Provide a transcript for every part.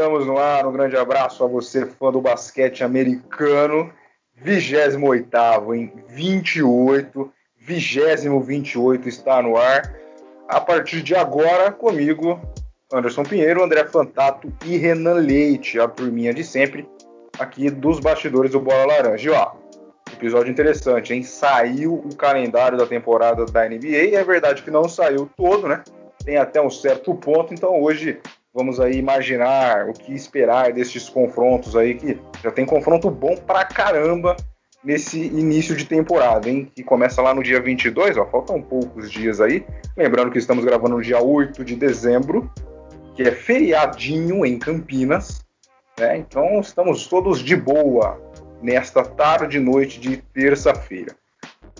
Estamos no ar. Um grande abraço a você, fã do basquete americano. 28 em 28, 20 28 está no ar. A partir de agora, comigo, Anderson Pinheiro, André Fantato e Renan Leite, a turminha de sempre, aqui dos bastidores do Bola Laranja. E, ó, episódio interessante, hein? Saiu o calendário da temporada da NBA, é verdade que não saiu todo, né? Tem até um certo ponto, então hoje vamos aí imaginar o que esperar desses confrontos aí, que já tem confronto bom pra caramba nesse início de temporada, hein? Que começa lá no dia 22, ó, faltam poucos dias aí. Lembrando que estamos gravando no dia 8 de dezembro, que é feriadinho em Campinas, né? Então estamos todos de boa nesta tarde e noite de terça-feira.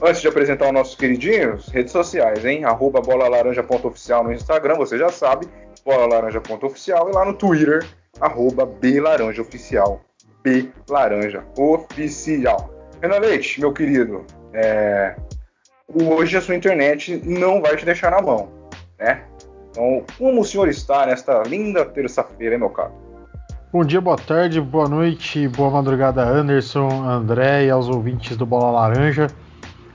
Antes de apresentar os nossos queridinhos, redes sociais, hein? Arroba bolalaranja.oficial no Instagram, você já sabe, bolalaranja.oficial e lá no Twitter, arroba blaranjaoficial. B Laranja Oficial. Renan Leite, meu querido, é... hoje a sua internet não vai te deixar na mão, né? Então, como o senhor está nesta linda terça-feira, meu caro? Bom dia, boa tarde, boa noite, boa madrugada, Anderson, André e aos ouvintes do Bola Laranja.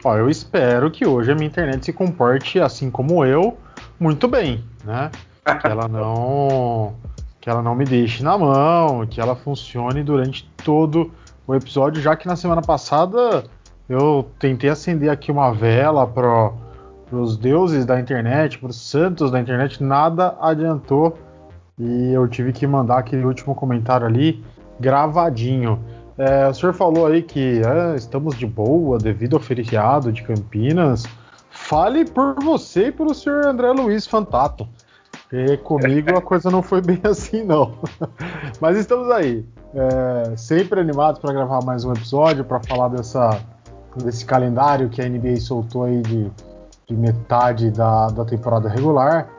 Ó, eu espero que hoje a minha internet se comporte assim como eu, muito bem, né? Que ela não que ela não me deixe na mão, que ela funcione durante todo o episódio, já que na semana passada eu tentei acender aqui uma vela para os deuses da internet, para os santos da internet, nada adiantou e eu tive que mandar aquele último comentário ali gravadinho. É, o senhor falou aí que é, estamos de boa devido ao feriado de Campinas. Fale por você e pelo senhor André Luiz Fantato. E comigo a coisa não foi bem assim, não. Mas estamos aí, é, sempre animados para gravar mais um episódio, para falar dessa, desse calendário que a NBA soltou aí de, de metade da, da temporada regular.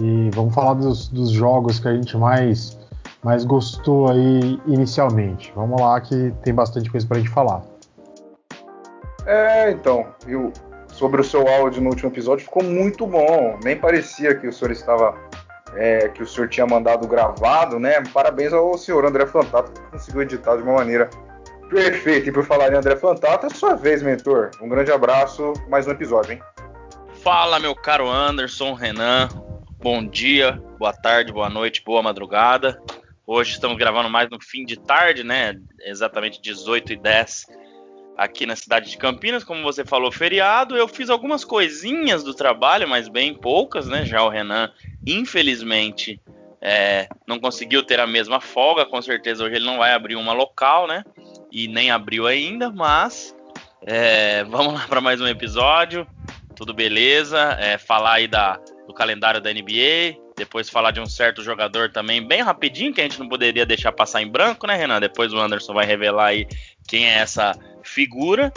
E vamos falar dos, dos jogos que a gente mais, mais gostou aí inicialmente. Vamos lá que tem bastante coisa pra gente falar. É, então, sobre o seu áudio no último episódio ficou muito bom. Nem parecia que o senhor estava. É, que o senhor tinha mandado gravado, né? Parabéns ao senhor André Fantato que conseguiu editar de uma maneira perfeita. E por falar em André Fantato, é sua vez, mentor. Um grande abraço, mais um episódio, hein? Fala, meu caro Anderson, Renan, bom dia, boa tarde, boa noite, boa madrugada. Hoje estamos gravando mais no fim de tarde, né? Exatamente 18 e 10 aqui na cidade de Campinas, como você falou, feriado. Eu fiz algumas coisinhas do trabalho, mas bem poucas, né? Já o Renan, infelizmente, é, não conseguiu ter a mesma folga. Com certeza hoje ele não vai abrir uma local, né? E nem abriu ainda, mas é, vamos lá para mais um episódio. Tudo beleza? É, falar aí da do calendário da NBA, depois falar de um certo jogador também, bem rapidinho, que a gente não poderia deixar passar em branco, né, Renan? Depois o Anderson vai revelar aí quem é essa figura.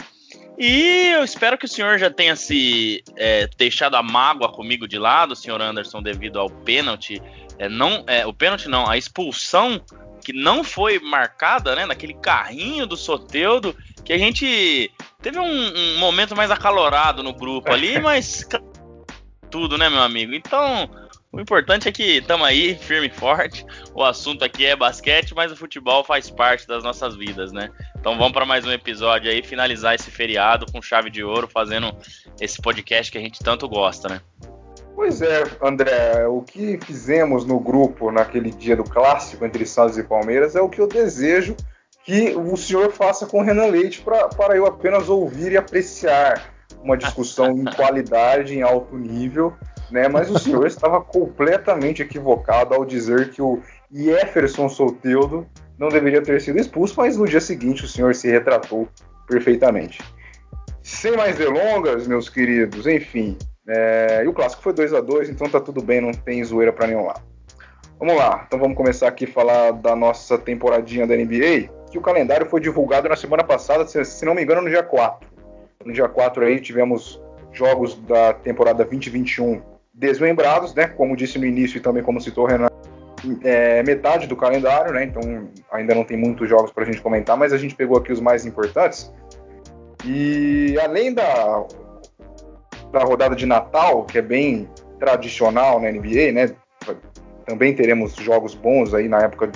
E eu espero que o senhor já tenha se é, deixado a mágoa comigo de lado, senhor Anderson, devido ao pênalti. É, não, é, o pênalti não, a expulsão que não foi marcada, né? Naquele carrinho do Soteudo, que a gente teve um, um momento mais acalorado no grupo ali, mas tudo, né, meu amigo? Então, o importante é que estamos aí, firme e forte. O assunto aqui é basquete, mas o futebol faz parte das nossas vidas, né? Então vamos para mais um episódio aí, finalizar esse feriado com chave de ouro, fazendo esse podcast que a gente tanto gosta, né? Pois é, André, o que fizemos no grupo naquele dia do clássico entre Santos e Palmeiras é o que eu desejo que o senhor faça com o Renan Leite para eu apenas ouvir e apreciar uma discussão em qualidade, em alto nível, né? Mas o senhor estava completamente equivocado ao dizer que o Jefferson Solteudo não deveria ter sido expulso, mas no dia seguinte o senhor se retratou perfeitamente. Sem mais delongas, meus queridos, enfim, é... e o clássico foi 2 a 2 então tá tudo bem, não tem zoeira para nenhum lado. Vamos lá, então vamos começar aqui a falar da nossa temporadinha da NBA, que o calendário foi divulgado na semana passada, se não me engano, no dia 4. No dia 4 aí tivemos jogos da temporada 2021 desmembrados, né? Como disse no início e também como citou o Renan, é, metade do calendário, né? Então ainda não tem muitos jogos para a gente comentar, mas a gente pegou aqui os mais importantes. E além da, da rodada de Natal, que é bem tradicional na NBA, né? também teremos jogos bons aí na época,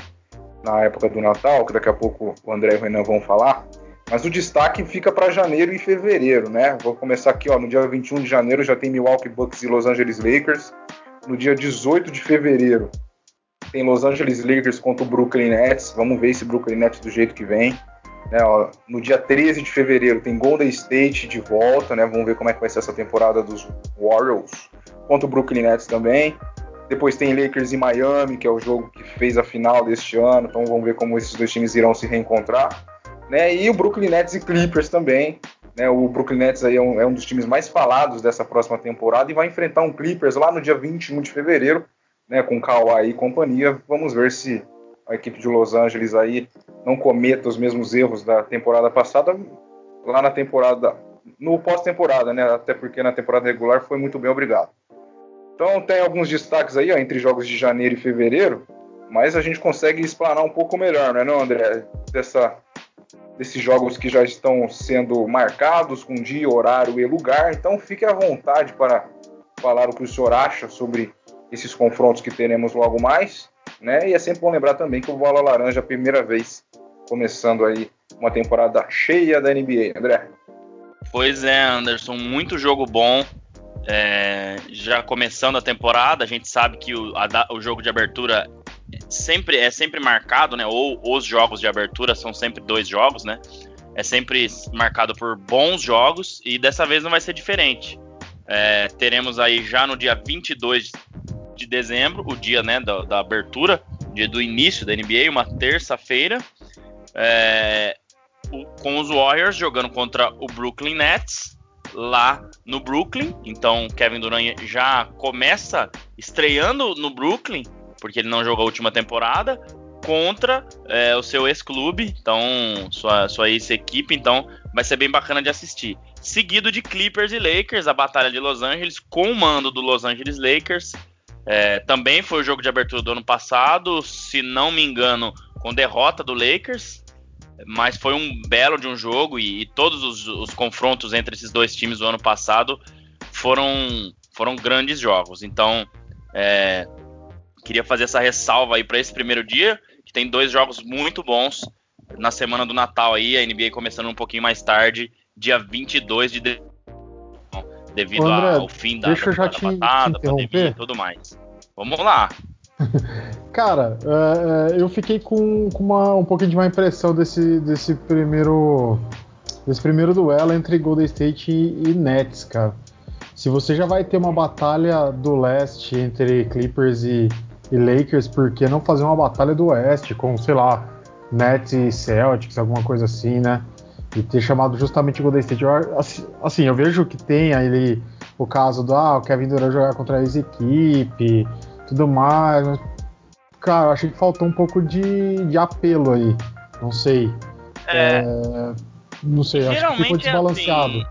na época do Natal, que daqui a pouco o André e o Renan vão falar. Mas o destaque fica para janeiro e fevereiro, né? Vou começar aqui, ó, no dia 21 de janeiro já tem Milwaukee Bucks e Los Angeles Lakers. No dia 18 de fevereiro tem Los Angeles Lakers contra o Brooklyn Nets. Vamos ver esse Brooklyn Nets do jeito que vem. Né, ó, no dia 13 de fevereiro tem Golden State de volta, né? Vamos ver como é que vai ser essa temporada dos Warriors contra o Brooklyn Nets também. Depois tem Lakers e Miami, que é o jogo que fez a final deste ano. Então vamos ver como esses dois times irão se reencontrar. Né? E o Brooklyn Nets e Clippers também. Né? O Brooklyn Nets aí é um, é um dos times mais falados dessa próxima temporada e vai enfrentar um Clippers lá no dia 21 de fevereiro, né? com Kawhi e companhia. Vamos ver se a equipe de Los Angeles aí não cometa os mesmos erros da temporada passada lá na temporada no pós-temporada, né? Até porque na temporada regular foi muito bem, obrigado. Então tem alguns destaques aí ó, entre jogos de janeiro e fevereiro, mas a gente consegue explanar um pouco melhor, não é, não, André? Dessa, desses jogos que já estão sendo marcados com dia, horário e lugar. Então fique à vontade para falar o que o senhor acha sobre esses confrontos que teremos logo mais. Né? E é sempre bom lembrar também que o Bola Laranja é a primeira vez começando aí uma temporada cheia da NBA, André. Pois é, Anderson, muito jogo bom. É, já começando a temporada, a gente sabe que o, a, o jogo de abertura sempre é sempre marcado, né? Ou os jogos de abertura são sempre dois jogos, né? É sempre marcado por bons jogos e dessa vez não vai ser diferente. É, teremos aí já no dia 22 de dezembro, o dia né, da, da abertura, dia do início da NBA, uma terça-feira, é, com os Warriors jogando contra o Brooklyn Nets lá no Brooklyn. Então Kevin Durant já começa estreando no Brooklyn, porque ele não jogou a última temporada, contra é, o seu ex-clube, então sua, sua ex-equipe, então vai ser bem bacana de assistir. Seguido de Clippers e Lakers, a batalha de Los Angeles, com o mando do Los Angeles Lakers. É, também foi o jogo de abertura do ano passado, se não me engano, com derrota do Lakers mas foi um belo de um jogo e, e todos os, os, confrontos entre esses dois times do ano passado foram, foram grandes jogos. Então, é, queria fazer essa ressalva aí para esse primeiro dia, que tem dois jogos muito bons na semana do Natal aí, a NBA começando um pouquinho mais tarde, dia 22 de devido André, ao fim da deixa eu já te, te pandemia e tudo mais. Vamos lá. Cara, é, é, eu fiquei com, com uma, um pouquinho de uma impressão desse, desse primeiro desse primeiro duelo entre Golden State e, e, Nets, cara. Se você já vai ter uma batalha do leste entre Clippers e, e Lakers, por que não fazer uma batalha do oeste com, sei lá, Nets e Celtics, alguma coisa assim, né? E ter chamado justamente Golden State. Eu, assim, eu vejo que tem aí o caso do ah, o Kevin Durant jogar contra a ex-equipe tudo mais. Mas, cara, eu achei que faltou um pouco de, de apelo aí. Não sei. É, é, não sei, acho que ficou desbalanceado. É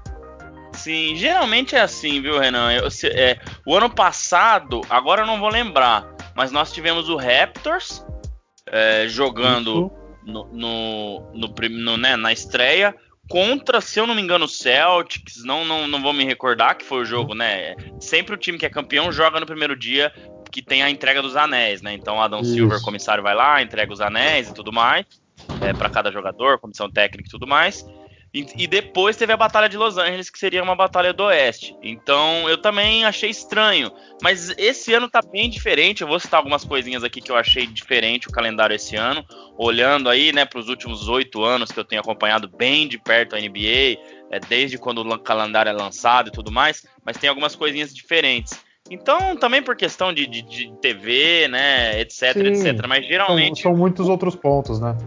assim, sim, geralmente é assim, viu, Renan? Eu, se, é, o ano passado, agora eu não vou lembrar, mas nós tivemos o Raptors é, jogando no, no, no, no né, na estreia contra, se eu não me engano, o Celtics, não, não, não vou me recordar que foi o jogo, né? Sempre o time que é campeão joga no primeiro dia que tem a entrega dos anéis, né? Então Adam Isso. Silver, comissário, vai lá, entrega os anéis e tudo mais, é, para cada jogador, comissão técnica e tudo mais. E, e, depois teve a Batalha de Los Angeles, que seria uma batalha do Oeste. Então eu também achei estranho. Mas esse ano tá bem diferente. Eu vou citar algumas coisinhas aqui que eu achei diferente o calendário esse ano. Olhando aí, né, os últimos oito anos que eu tenho acompanhado bem de perto a NBA, é, desde quando o calendário é lançado e tudo mais. Mas tem algumas coisinhas diferentes. Então, também por questão de, de, de TV, né, etc, Sim, etc. Mas geralmente. São, são, muitos outros pontos, né?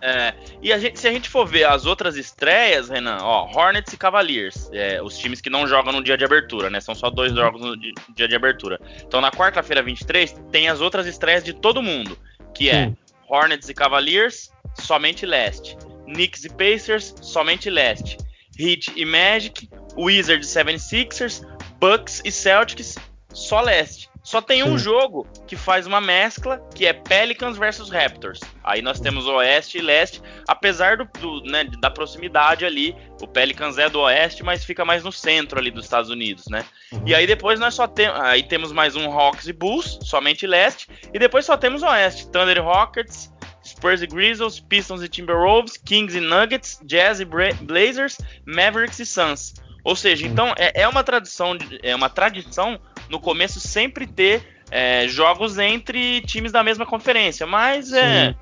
É, e a gente, se a gente for ver as outras estreias, Renan, ó, Hornets e Cavaliers, é, os times que não jogam no dia de abertura, né? São só dois uhum. jogos no dia de abertura. Então, na quarta-feira 23, tem as outras estreias de todo mundo, que é Sim. Hornets e Cavaliers, somente leste. Knicks e Pacers, somente leste. Heat e Magic, Wizards e 76ers, Bucks e Celtics, só leste. Só tem Sim. um jogo que faz uma mescla, que é Pelicans versus Raptors. Aí nós temos Oeste e Leste, apesar do, do né, da proximidade ali. O Pelicans é do Oeste, mas fica mais no centro ali dos Estados Unidos, né? Uhum. E aí depois nós só temos, aí temos mais um Hawks e Bulls, somente Leste, e depois só temos Oeste, Thunder e Rockets, Spurs e Grizzlies, Pistons e Timberwolves, Kings e Nuggets, Jazz e Blazers, Mavericks e Suns. Ou seja, então é, é uma tradição, é uma tradição no começo sempre ter é, jogos entre times da mesma conferência, mas é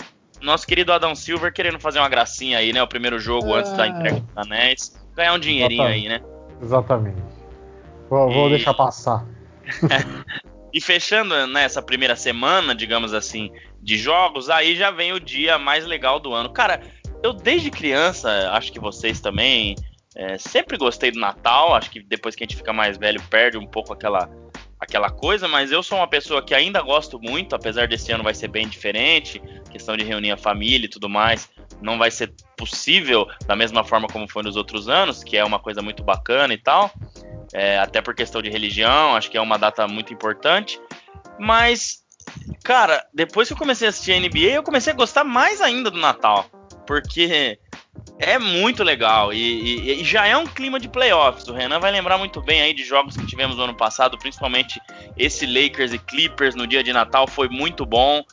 nosso querido Adão Silver querendo fazer uma gracinha aí, né? O primeiro jogo é... antes da entrega dos anéis, ganhar um dinheirinho Exatamente. aí, né? Exatamente. Vou, e... vou deixar passar. e fechando nessa né, primeira semana, digamos assim, de jogos, aí já vem o dia mais legal do ano. Cara, eu desde criança, acho que vocês também, é, sempre gostei do Natal. Acho que depois que a gente fica mais velho, perde um pouco aquela aquela coisa, mas eu sou uma pessoa que ainda gosto muito, apesar desse ano vai ser bem diferente, questão de reunir a família e tudo mais, não vai ser possível da mesma forma como foi nos outros anos, que é uma coisa muito bacana e tal, é, até por questão de religião, acho que é uma data muito importante, mas, cara, depois que eu comecei a assistir a NBA, eu comecei a gostar mais ainda do Natal, porque é muito legal e, e, e, já é um clima de playoffs. O Renan vai lembrar muito bem aí de jogos que tivemos no ano passado, principalmente esse Lakers e Clippers no dia de Natal foi muito bom.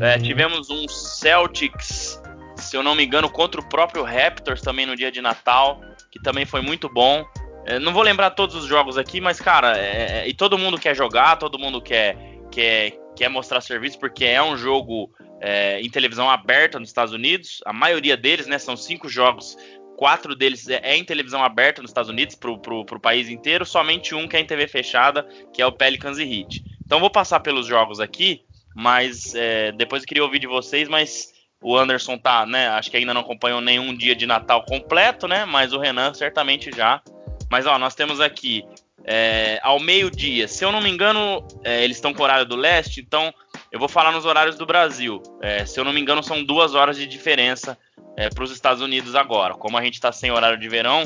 É, tivemos um Celtics, se eu não me engano, contra o próprio Raptors também no dia de Natal, que também foi muito bom. É, não vou lembrar todos os jogos aqui, mas cara, é, é e todo mundo quer jogar, todo mundo quer, quer, quer mostrar serviço, porque é um jogo é, em televisão aberta nos Estados Unidos. A maioria deles, né, são cinco jogos, quatro deles é, é em televisão aberta nos Estados Unidos para o país inteiro, somente um que é em TV fechada, que é o Pelicans e Heat. Então vou passar pelos jogos aqui, mas é, depois eu queria ouvir de vocês, mas o Anderson tá, né? Acho que ainda não acompanhou nenhum dia de Natal completo, né? Mas o Renan certamente já. Mas ó, nós temos aqui é, ao meio-dia. Se eu não me engano, é, eles estão com horário do leste, então eu vou falar nos horários do Brasil. É, se eu não me engano, são duas horas de diferença é, para os Estados Unidos agora. Como a gente está sem horário de verão,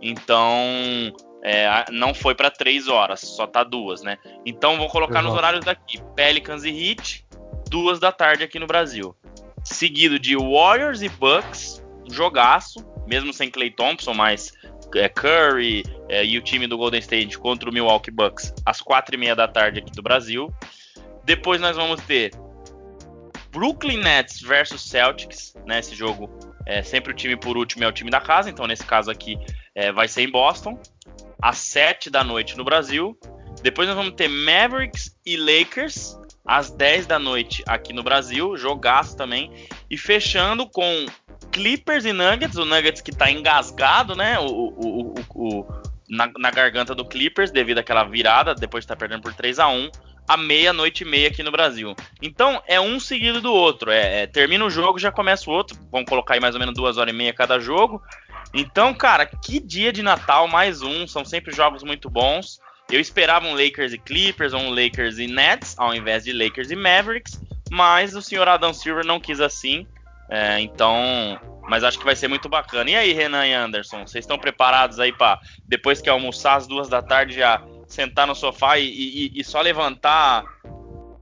então é, não foi para três horas, só tá duas, né? Então vou colocar Exato. nos horários daqui: Pelicans e Heat, duas da tarde aqui no Brasil. Seguido de Warriors e Bucks, jogaço, mesmo sem Clay Thompson, mas é, Curry é, e o time do Golden State contra o Milwaukee Bucks às quatro e meia da tarde aqui do Brasil. Depois nós vamos ter Brooklyn Nets versus Celtics, né? Esse jogo é sempre o time por último é o time da casa, então nesse caso aqui é, vai ser em Boston às sete da noite no Brasil. Depois nós vamos ter Mavericks e Lakers às 10 da noite aqui no Brasil, jogaço também. E fechando com Clippers e Nuggets, o Nuggets que tá engasgado, né? O, o, o, na, na, garganta do Clippers, devido àquela virada, depois de estar tá perdendo por 3 a 1 a meia-noite e meia aqui no Brasil. Então é um seguido do outro. É, é, termina o jogo, já começa o outro. Vamos colocar aí mais ou menos duas horas e meia cada jogo. Então, cara, que dia de Natal, mais um. São sempre jogos muito bons. Eu esperava um Lakers e Clippers ou um Lakers e Nets, ao invés de Lakers e Mavericks. Mas o senhor Adam Silver não quis assim. É, então, mas acho que vai ser muito bacana. E aí, Renan e Anderson, vocês estão preparados aí para depois que almoçar às duas da tarde já sentar no sofá e, e, e, só levantar.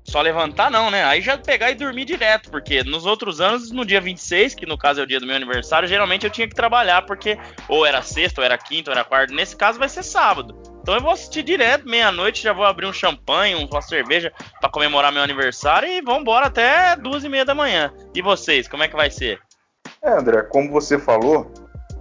Só levantar não, né? Aí já pegar e dormir direto, porque nos outros anos, no dia 26, que no caso é o dia do meu aniversário, geralmente eu tinha que trabalhar, porque ou era sexta, ou era quinta, ou era quarta. Nesse caso vai ser sábado. Então eu vou assistir direto, meia-noite, já vou abrir um champanhe, uma cerveja para comemorar meu aniversário e vamos embora até duas e meia da manhã. E vocês, como é que vai ser? É, André, como você falou,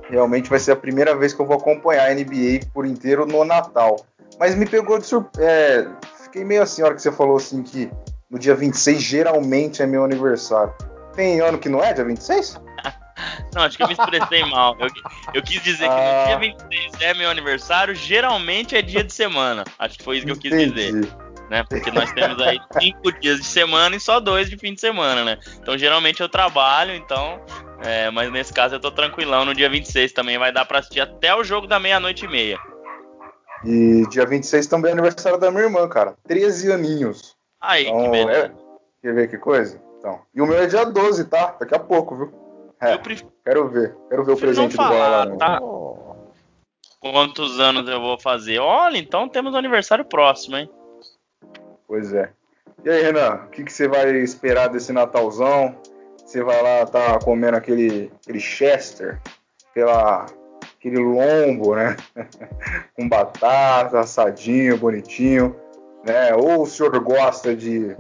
realmente vai ser a primeira vez que eu vou acompanhar a NBA por inteiro no Natal. Mas me pegou de surpresa. É, fiquei meio assim, a hora que você falou assim que no dia 26 geralmente é meu aniversário. Tem ano que não é dia 26? Não, acho que eu me expressei mal. Eu, eu quis dizer ah. que no ah. dia 26 é meu aniversário, geralmente é dia de semana. Acho que foi isso que eu quis Entendi. dizer. Né? Porque nós temos aí cinco dias de semana e só dois de fim de semana, né? Então geralmente eu trabalho, então. É, mas nesse caso eu tô tranquilão. No dia 26 também vai dar pra assistir até o jogo da meia-noite e meia. E dia 26 também é aniversário da minha irmã, cara. 13 aninhos. Aí, então, que beleza. É... Quer ver que coisa? Então. E o meu é dia 12, tá? Daqui a pouco, viu? É, pref... Quero ver. Quero ver o presente do falar, tá? Quantos anos eu vou fazer? Olha, então temos um aniversário próximo, hein? Pois é. E aí, Renan, o que, que você vai esperar desse Natalzão? Você vai lá, tá comendo aquele, aquele Chester, aquela, aquele lombo, né? Com batata, assadinho, bonitinho, né? Ou o senhor gosta de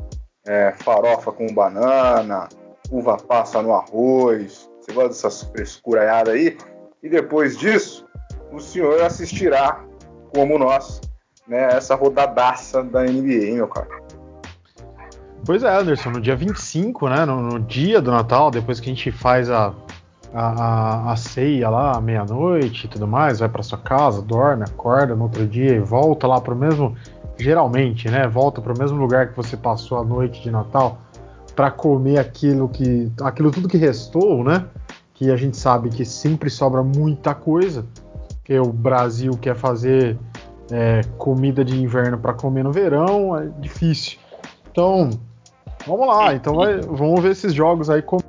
é, farofa com banana, uva passa no arroz, você gosta dessas frescuraiadas aí? E depois disso, o senhor assistirá, como nós, né, essa rodadaça da NBA, meu cara? Pois é, Anderson, no dia 25, né, no, no dia do Natal, depois que a gente faz a, a, a ceia lá, meia-noite e tudo mais, vai para sua casa, dorme, acorda no outro dia e volta lá para o mesmo, geralmente, né, volta para o mesmo lugar que você passou a noite de Natal para comer aquilo que, aquilo tudo que restou, né, que a gente sabe que sempre sobra muita coisa, que o Brasil quer fazer é, comida de inverno para comer no verão, é difícil. Então, vamos lá. Então, vai, vamos ver esses jogos aí. Como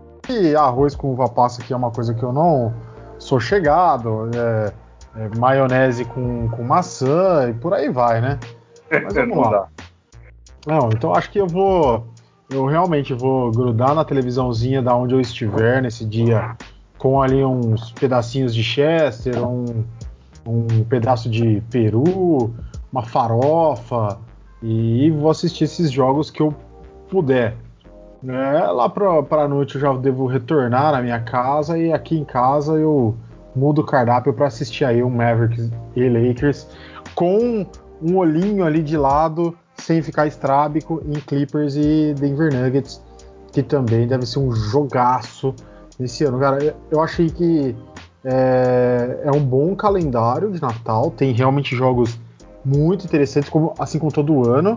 arroz com uva passa, que é uma coisa que eu não sou chegado. É, é, maionese com, com maçã e por aí vai, né? Mas vamos lá. Não, então acho que eu vou. Eu realmente vou grudar na televisãozinha da onde eu estiver nesse dia, com ali uns pedacinhos de Chester, um, um pedaço de peru, uma farofa e vou assistir esses jogos que eu puder. É, lá para a noite eu já devo retornar na minha casa e aqui em casa eu mudo o cardápio para assistir aí um Mavericks e Lakers com um olhinho ali de lado sem ficar estrábico em Clippers e Denver Nuggets que também deve ser um jogaço nesse ano, cara. Eu achei que é, é um bom calendário de Natal, tem realmente jogos muito interessantes, como, assim como todo ano.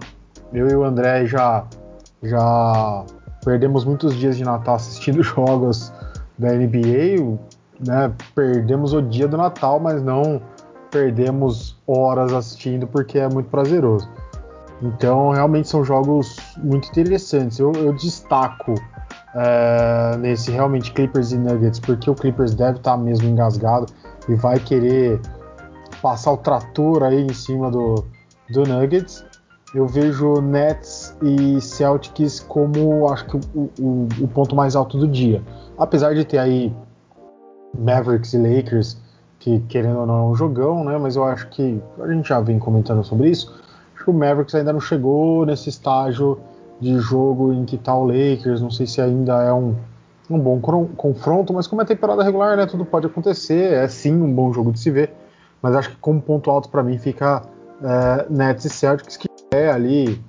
Eu e o André já, já perdemos muitos dias de Natal assistindo jogos da NBA, né? Perdemos o dia do Natal, mas não perdemos horas assistindo porque é muito prazeroso. Então, realmente são jogos muito interessantes. Eu, eu destaco é, nesse realmente Clippers e Nuggets, porque o Clippers deve estar tá mesmo engasgado e vai querer passar o trator aí em cima do, do Nuggets. Eu vejo Nets e Celtics como acho que o, o, o ponto mais alto do dia. Apesar de ter aí Mavericks e Lakers, que querendo ou não é um jogão, né? Mas eu acho que a gente já vem comentando sobre isso. Acho que o Mavericks ainda não chegou nesse estágio de jogo em que tá o Lakers, não sei se ainda é um, um bom confronto, mas como é temporada regular, né, tudo pode acontecer, é sim um bom jogo de se ver, mas acho que como ponto alto para mim fica é, Nets e Celtics, que é ali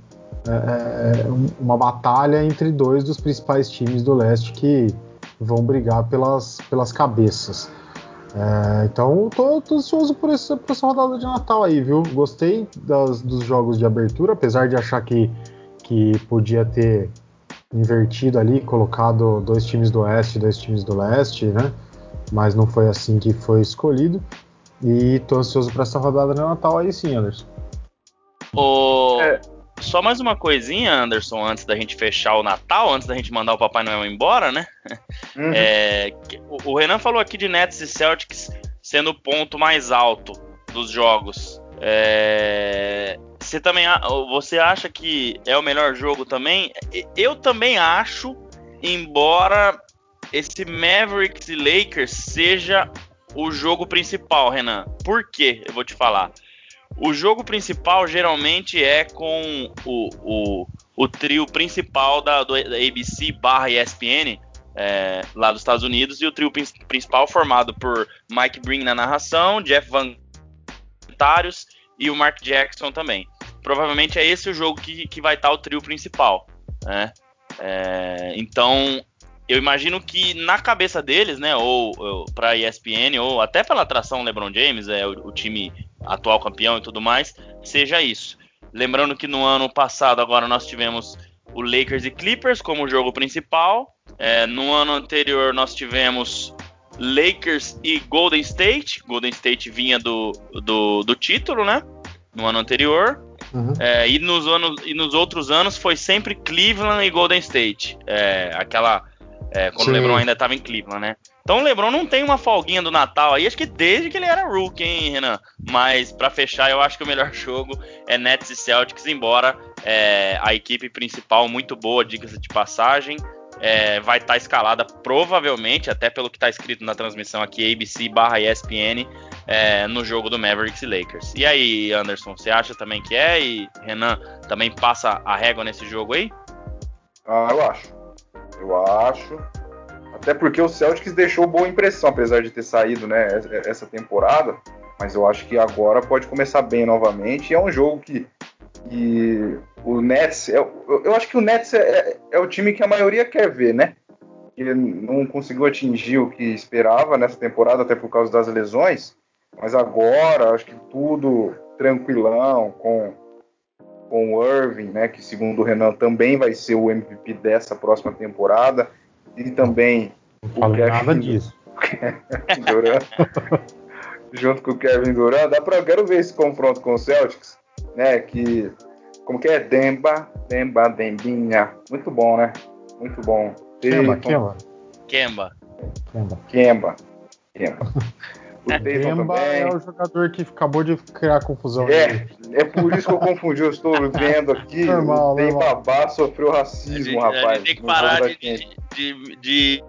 é, é, uma batalha entre dois dos principais times do leste que vão brigar pelas, pelas cabeças. É, então, tô, tô, ansioso por essa, por essa rodada de Natal aí, viu? Gostei das, dos jogos de abertura, apesar de achar que que podia ter invertido ali, colocado dois times do Oeste e dois times do Leste, né? Mas não foi assim que foi escolhido. E tô ansioso para essa rodada de Natal aí sim, Anderson. O... É. Só mais uma coisinha, Anderson, antes da gente fechar o Natal, antes da gente mandar o Papai Noel embora, né? Uhum. É, o Renan falou aqui de Nets e Celtics sendo o ponto mais alto dos jogos. É, você também você acha que é o melhor jogo também? Eu também acho, embora esse Mavericks e Lakers seja o jogo principal, Renan. Por quê? Eu vou te falar. O jogo principal geralmente é com o, o, o trio principal da, do, da ABC barra ESPN, é, lá dos Estados Unidos, e o trio principal formado por Mike Breen na narração, Jeff Van comentários e o Mark Jackson também. Provavelmente é esse o jogo que, que vai estar o trio principal. Né? É, então, eu imagino que na cabeça deles, né, ou, ou para ESPN, ou até pela atração LeBron James, é o, o, time atual campeão e tudo mais, seja isso. Lembrando que no ano passado, agora nós tivemos o Lakers e Clippers como jogo principal. É, no ano anterior nós tivemos Lakers e Golden State. Golden State vinha do, do, do título, né? No ano anterior. Uhum. É, e, nos anos, e nos outros anos foi sempre Cleveland e Golden State. É, aquela. É, quando Sim. o LeBron ainda estava em Cleveland, né? Então o LeBron não tem uma folguinha do Natal aí, acho que desde que ele era rookie, hein, Renan? Mas para fechar, eu acho que o melhor jogo é Nets e Celtics, embora é, a equipe principal muito boa, diga-se de passagem, é, vai estar tá escalada provavelmente, até pelo que está escrito na transmissão aqui, ABC barra ESPN, é, no jogo do Mavericks e Lakers. E aí, Anderson, você acha também que é? E Renan também passa a régua nesse jogo aí? Ah, eu acho. Eu acho. Até porque o Celtics deixou boa impressão, apesar de ter saído né, essa temporada. Mas eu acho que agora pode começar bem novamente. É um jogo que, que o Nets. É, eu, eu, acho que o Nets é, é, é, o time que a maioria quer ver, né? Ele não conseguiu atingir o que esperava nessa temporada, até por causa das lesões. Mas agora, acho que tudo tranquilão, com, com o Irving, né? Que segundo o Renan também vai ser o MVP dessa próxima temporada e também não o Kevin nada disso. Durant, junto com o Kevin Durant, dá pra, quero ver esse confronto com o Celtics, né? Que como que é Demba, Demba, Dembinha, muito bom, né? Muito bom. Kemba, Kemba. Kemba. Kemba. Kemba. O Kemba é o jogador que acabou de criar confusão. É, é por isso que eu confundi. Eu estou vendo aqui. Normal, o Dembabá sofreu racismo, a gente, rapaz. A gente tem que parar de, de, de, de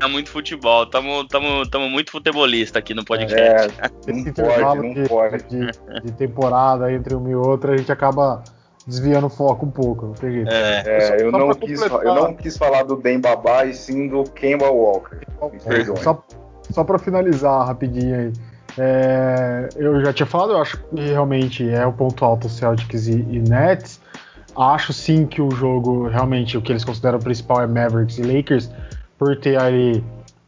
é muito futebol. Estamos tamo, tamo muito futebolista aqui no podcast. É, Esse intervalo pode, de, pode. De, de, temporada entre uma e outra, a gente acaba desviando o foco um pouco, não tem jeito. É, é eu, não quis, eu não quis falar do Ben Babá e sim do Kemba Walker. Só, só para finalizar rapidinho aí. É, eu já tinha falado, eu acho que realmente é o ponto alto Celtics e, e, Nets. Acho sim que o jogo, realmente, o que eles consideram principal é Mavericks e Lakers, por ter ali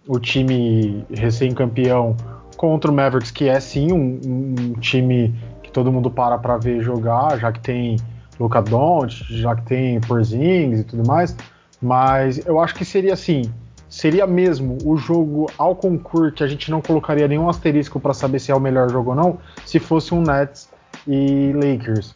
o time recém-campeão contra o Mavericks, que é sim um, um, time que todo mundo para para ver jogar, já que tem Luca Doncic, já que tem Porzingis e tudo mais. Mas eu acho que seria assim, seria mesmo o jogo ao concurso que a gente não colocaria nenhum asterisco para saber se é o melhor jogo ou não, se fosse um Nets e Lakers.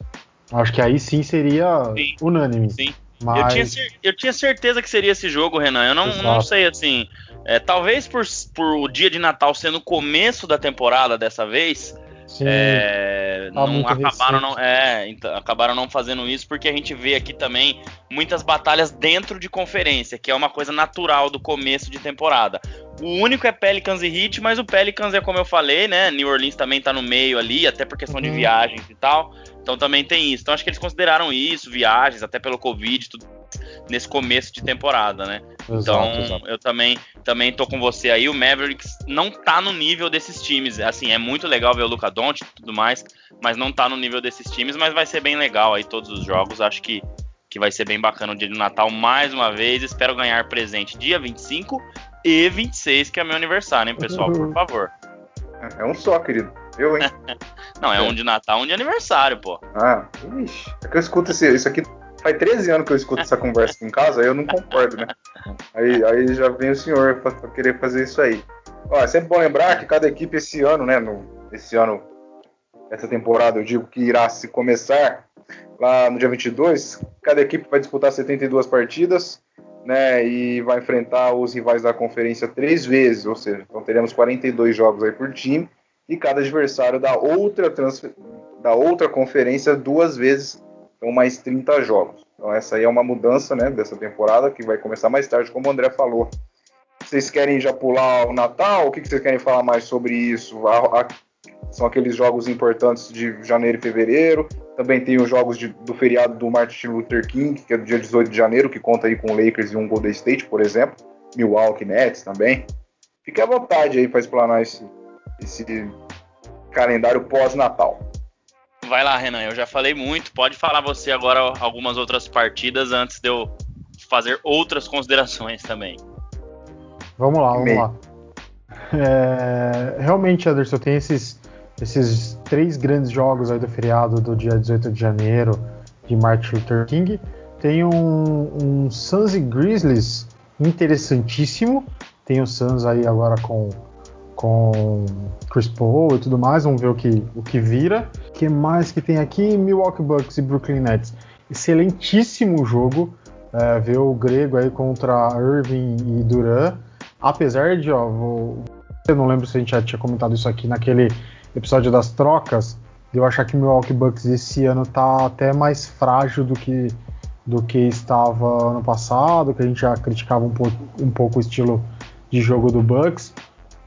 Acho que aí sim seria sim. unânime. Sim. Mas... Eu, tinha, eu tinha certeza que seria esse jogo, Renan. Eu não, não sei assim. É, talvez por, por o dia de Natal sendo o começo da temporada dessa vez, Sim, é, tá não acabaram não, é, então, acabaram não fazendo isso porque a gente vê aqui também muitas batalhas dentro de conferência, que é uma coisa natural do começo de temporada. O único é Pelicans e Heat, mas o Pelicans é como eu falei, né? New Orleans também tá no meio ali, até por questão uhum. de viagens e tal. Então também tem isso. Então acho que eles consideraram isso, viagens, até pelo Covid, tudo nesse começo de temporada, né? Exato, então exato. eu também também tô com você aí. O Mavericks não tá no nível desses times. Assim, é muito legal ver o Luca Doncic e tudo mais, mas não tá no nível desses times, mas vai ser bem legal aí todos os jogos. Acho que que vai ser bem bacana o dia do Natal mais uma vez. Espero ganhar presente dia 25 e 26, que é meu aniversário, hein, pessoal? Por favor. É um só, querido. Eu, hein? Não, é, é um de Natal, um de aniversário, pô. Ah, ixi. É que eu escuto esse, isso aqui. Faz 13 anos que eu escuto essa conversa aqui em casa, aí eu não concordo, né? Aí, aí já vem o senhor pra, pra querer fazer isso aí. Ó, é sempre bom lembrar que cada equipe esse ano, né? No, esse ano, essa temporada, eu digo que irá se começar lá no dia 22. Cada equipe vai disputar 72 partidas, né? E vai enfrentar os rivais da conferência três vezes, ou seja, então teremos 42 jogos aí por time e cada adversário da outra, da outra conferência duas vezes, então mais 30 jogos. Então essa aí é uma mudança né, dessa temporada que vai começar mais tarde, como o André falou. Vocês querem já pular o Natal? O que, vocês querem falar mais sobre isso? A, a, são aqueles jogos importantes de janeiro e fevereiro. Também tem os jogos de, do feriado do Martin Luther King, que é do dia 18 de janeiro, que conta aí com Lakers e um Golden State, por exemplo. Milwaukee Nets também. Fique à vontade aí para explanar esse, esse calendário pós-Natal. Vai lá, Renan, eu já falei muito. Pode falar você agora algumas outras partidas antes de eu fazer outras considerações também. Vamos lá, vamos lá. É, realmente, Anderson, tem esses, esses três grandes jogos aí do feriado do dia 18 de janeiro de Martin Luther King. Tem um, um Suns e Grizzlies interessantíssimo. Tem o Suns aí agora com com Chris Paul e tudo mais, vamos ver o que, o que vira. O que mais que tem aqui? Milwaukee Bucks e Brooklyn Nets. Excelentíssimo jogo, é, ver o grego aí contra Irving e Duran. apesar de, ó, vou, eu não lembro se a gente já tinha comentado isso aqui naquele episódio das trocas, de eu achar que Milwaukee Bucks esse ano tá até mais frágil do que do que estava ano passado, que a gente já criticava um pouco, um pouco o estilo de jogo do Bucks,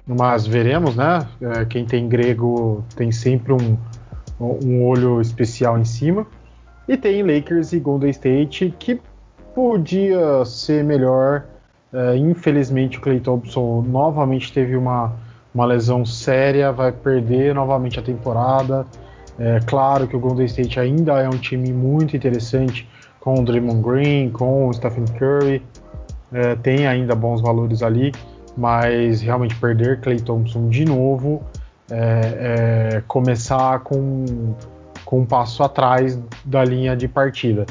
mas veremos, né? É, quem tem grego tem sempre um, um olho especial em cima. E tem Lakers e Golden State que podia ser melhor. É, infelizmente o Clay Thompson novamente teve uma, uma lesão séria, vai perder novamente a temporada. É claro que o Golden State ainda é um time muito interessante com o Draymond Green, com o Stephen Curry, é, tem ainda bons valores ali, mas realmente perder Clay Thompson de novo é, é começar com, com um passo atrás da linha de partida.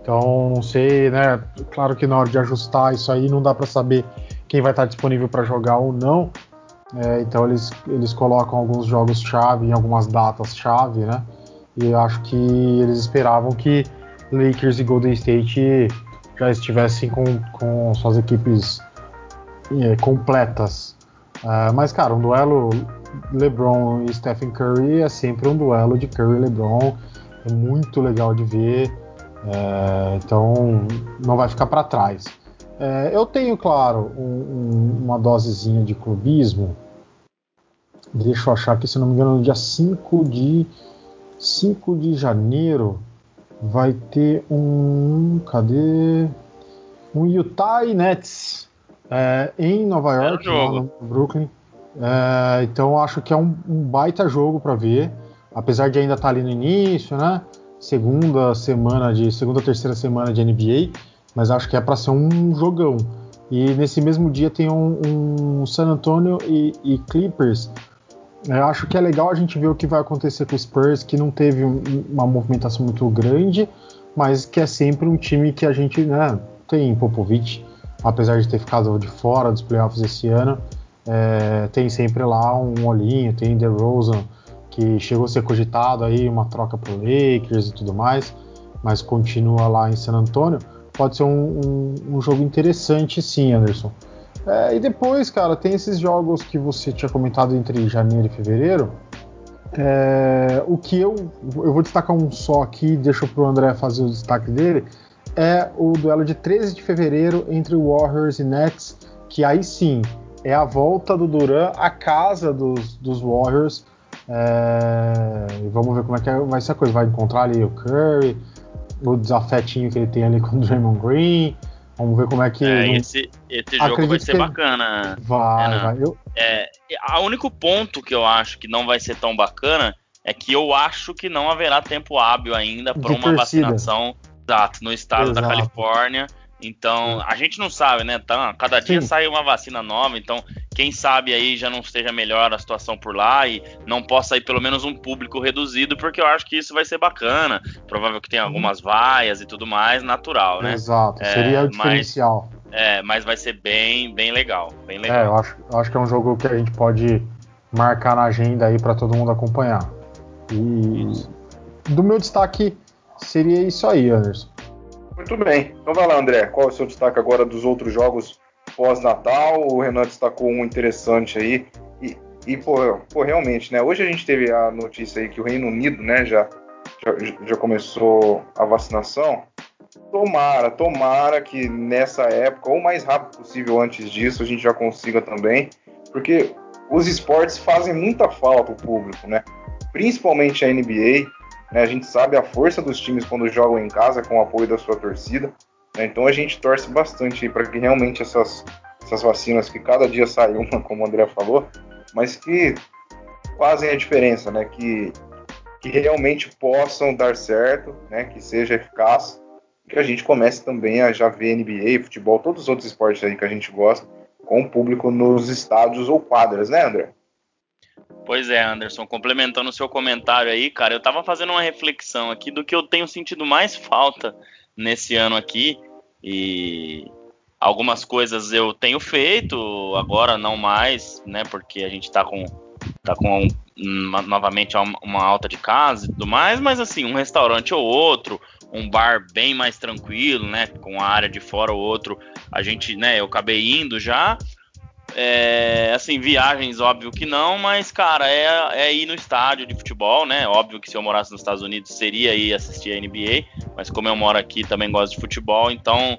Então, não sei, né? Claro que na hora de ajustar isso aí não dá para saber quem vai estar disponível para jogar ou não. É, então eles, eles colocam alguns jogos chave em algumas datas chave, né? E acho que eles esperavam que Lakers e Golden State já estivessem com, com suas equipes é, completas. Uh, mas, cara, um duelo LeBron e Stephen Curry é sempre um duelo de Curry e LeBron. É muito legal de ver. É, então, não vai ficar para trás. É, eu tenho, claro, um, um, uma dosezinha de clubismo. Deixa eu achar que, se não me engano, no dia 5 de, 5 de janeiro vai ter um. Cadê? Um Utah Nets é, em Nova York, no Brooklyn. É, então acho que é um, um baita jogo para ver, apesar de ainda estar tá ali no início, né? Segunda semana de segunda terceira semana de NBA, mas acho que é para ser um jogão. E nesse mesmo dia tem um, um San Antonio e, e Clippers eu acho que é legal a gente ver o que vai acontecer com o Spurs, que não teve um, uma movimentação muito grande, mas que é sempre um time que a gente né, tem Popovich, apesar de ter ficado de fora dos playoffs esse ano, é, tem sempre lá um olhinho, tem DeRozan, que chegou a ser cogitado aí, uma troca para Lakers e tudo mais, mas continua lá em San Antonio. Pode ser um, um, um jogo interessante sim, Anderson. É, e depois, cara, tem esses jogos que você tinha comentado entre janeiro e fevereiro. É, o que eu, eu vou destacar um só aqui, deixa pro André fazer o destaque dele, é o duelo de 13 de fevereiro entre Warriors e Nets, que aí sim é a volta do Duran à casa dos, dos Warriors. É, vamos ver como é que vai ser a coisa. Vai encontrar ali o Curry, o desafetinho que ele tem ali com o Draymond Green. Vamos ver como é que. É, esse, esse jogo vai ser bacana. Vai, é, vai. Eu... É, o único ponto que eu acho que não vai ser tão bacana é que eu acho que não haverá tempo hábil ainda para uma torcida. vacinação exato, no estado exato. da Califórnia. Então, a gente não sabe, né? Tá, cada dia Sim. sai uma vacina nova, então quem sabe aí já não esteja melhor a situação por lá e não possa ir pelo menos um público reduzido, porque eu acho que isso vai ser bacana. Provável que tenha algumas vaias e tudo mais, natural, né? Exato, é, seria o diferencial. Mas, é, mas vai ser bem, bem legal, bem legal. É, eu acho, eu acho que é um jogo que a gente pode marcar na agenda aí para todo mundo acompanhar. E isso. do meu destaque seria isso aí, Anderson. Muito bem. Então vai lá, André. Qual é o seu destaque agora dos outros jogos pós-Natal? O Renan destacou um interessante aí. E, e pô, pô, realmente, né? Hoje a gente teve a notícia aí que o Reino Unido, né, já, já, já começou a vacinação. Tomara, tomara que nessa época, ou mais rápido possível antes disso, a gente já consiga também, porque os esportes fazem muita falta o público, né? Principalmente a NBA, né? A gente sabe a força dos times quando jogam em casa com o apoio da sua torcida. Né? Então a gente torce bastante para que realmente essas, essas vacinas, que cada dia sai uma, como o André falou, mas que fazem a diferença, né? Que, que realmente possam dar certo, né? que seja eficaz, que a gente comece também a já ver NBA, futebol, todos os outros esportes aí que a gente gosta, com o público nos estádios ou quadras, né, André? Pois é, Anderson, complementando o seu comentário aí, cara, eu tava fazendo uma reflexão aqui do que eu tenho sentido mais falta nesse ano aqui e algumas coisas eu tenho feito, agora não mais, né, porque a gente tá com tá com uma, novamente uma alta de casa e tudo mais, mas assim, um restaurante ou outro, um bar bem mais tranquilo, né, com a área de fora ou outro, a gente, né, eu acabei indo já, É, assim, viagens, óbvio que não, mas, cara, é, é ir no estádio de futebol, né? Óbvio que se eu morasse nos Estados Unidos seria ir assistir a NBA, mas como eu moro aqui também gosto de futebol, então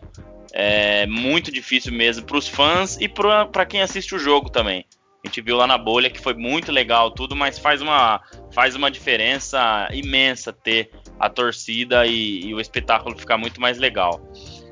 é muito difícil mesmo para os fãs e para quem assiste o jogo também. A gente viu lá na bolha que foi muito legal tudo, mas faz uma, faz uma diferença imensa ter a torcida e, e o espetáculo ficar muito mais legal.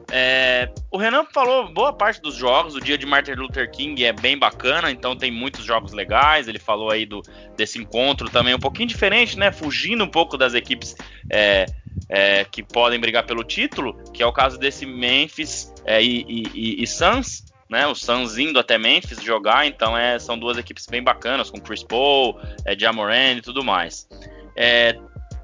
É, o Renan falou boa parte dos jogos. O dia de Martin Luther King é bem bacana, então tem muitos jogos legais. Ele falou aí do, desse encontro também um pouquinho diferente, né? Fugindo um pouco das equipes é, é, que podem brigar pelo título, que é o caso desse Memphis é, e, e, e, Suns. Né, o Suns indo até Memphis jogar, então é, são duas equipes bem bacanas, com Chris Paul, é, Jamoran e tudo mais. É,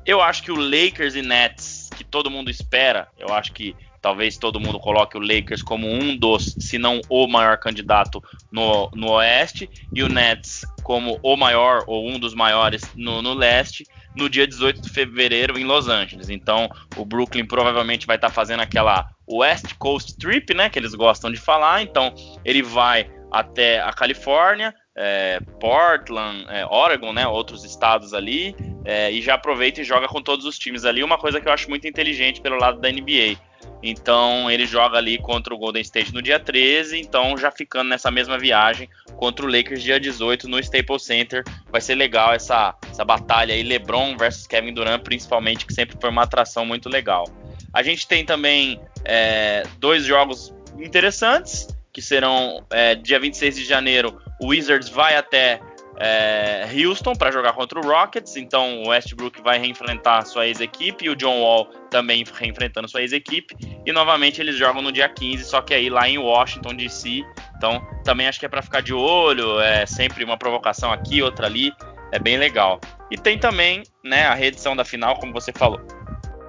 eu acho que o Lakers e Nets, que todo mundo espera, eu acho que talvez todo mundo coloque o Lakers como um dos, se não o maior candidato no, no Oeste, e o Nets como o maior ou um dos maiores no, no Leste, no dia 18 de fevereiro em Los Angeles. Então, o Brooklyn provavelmente vai estar tá fazendo aquela West Coast Trip, né, que eles gostam de falar. Então, ele vai até a Califórnia, é, Portland, é, Oregon, né, outros estados ali, é, e já aproveita e joga com todos os times ali. Uma coisa que eu acho muito inteligente pelo lado da NBA. Então ele joga ali contra o Golden State no dia 13, então já ficando nessa mesma viagem contra o Lakers dia 18 no Staples Center. Vai ser legal essa, essa batalha aí, LeBron versus Kevin Durant, principalmente, que sempre foi uma atração muito legal. A gente tem também é, dois jogos interessantes, que serão é, dia 26 de janeiro, o Wizards vai até é, Houston para jogar contra o Rockets, então o Westbrook vai reenfrentar sua ex-equipe e o John Wall também reenfrentando sua ex-equipe. E novamente eles jogam no dia 15, só que aí lá em Washington DC. Então também acho que é para ficar de olho, é sempre uma provocação aqui, outra ali, é bem legal. E tem também né, a reedição da final, como você falou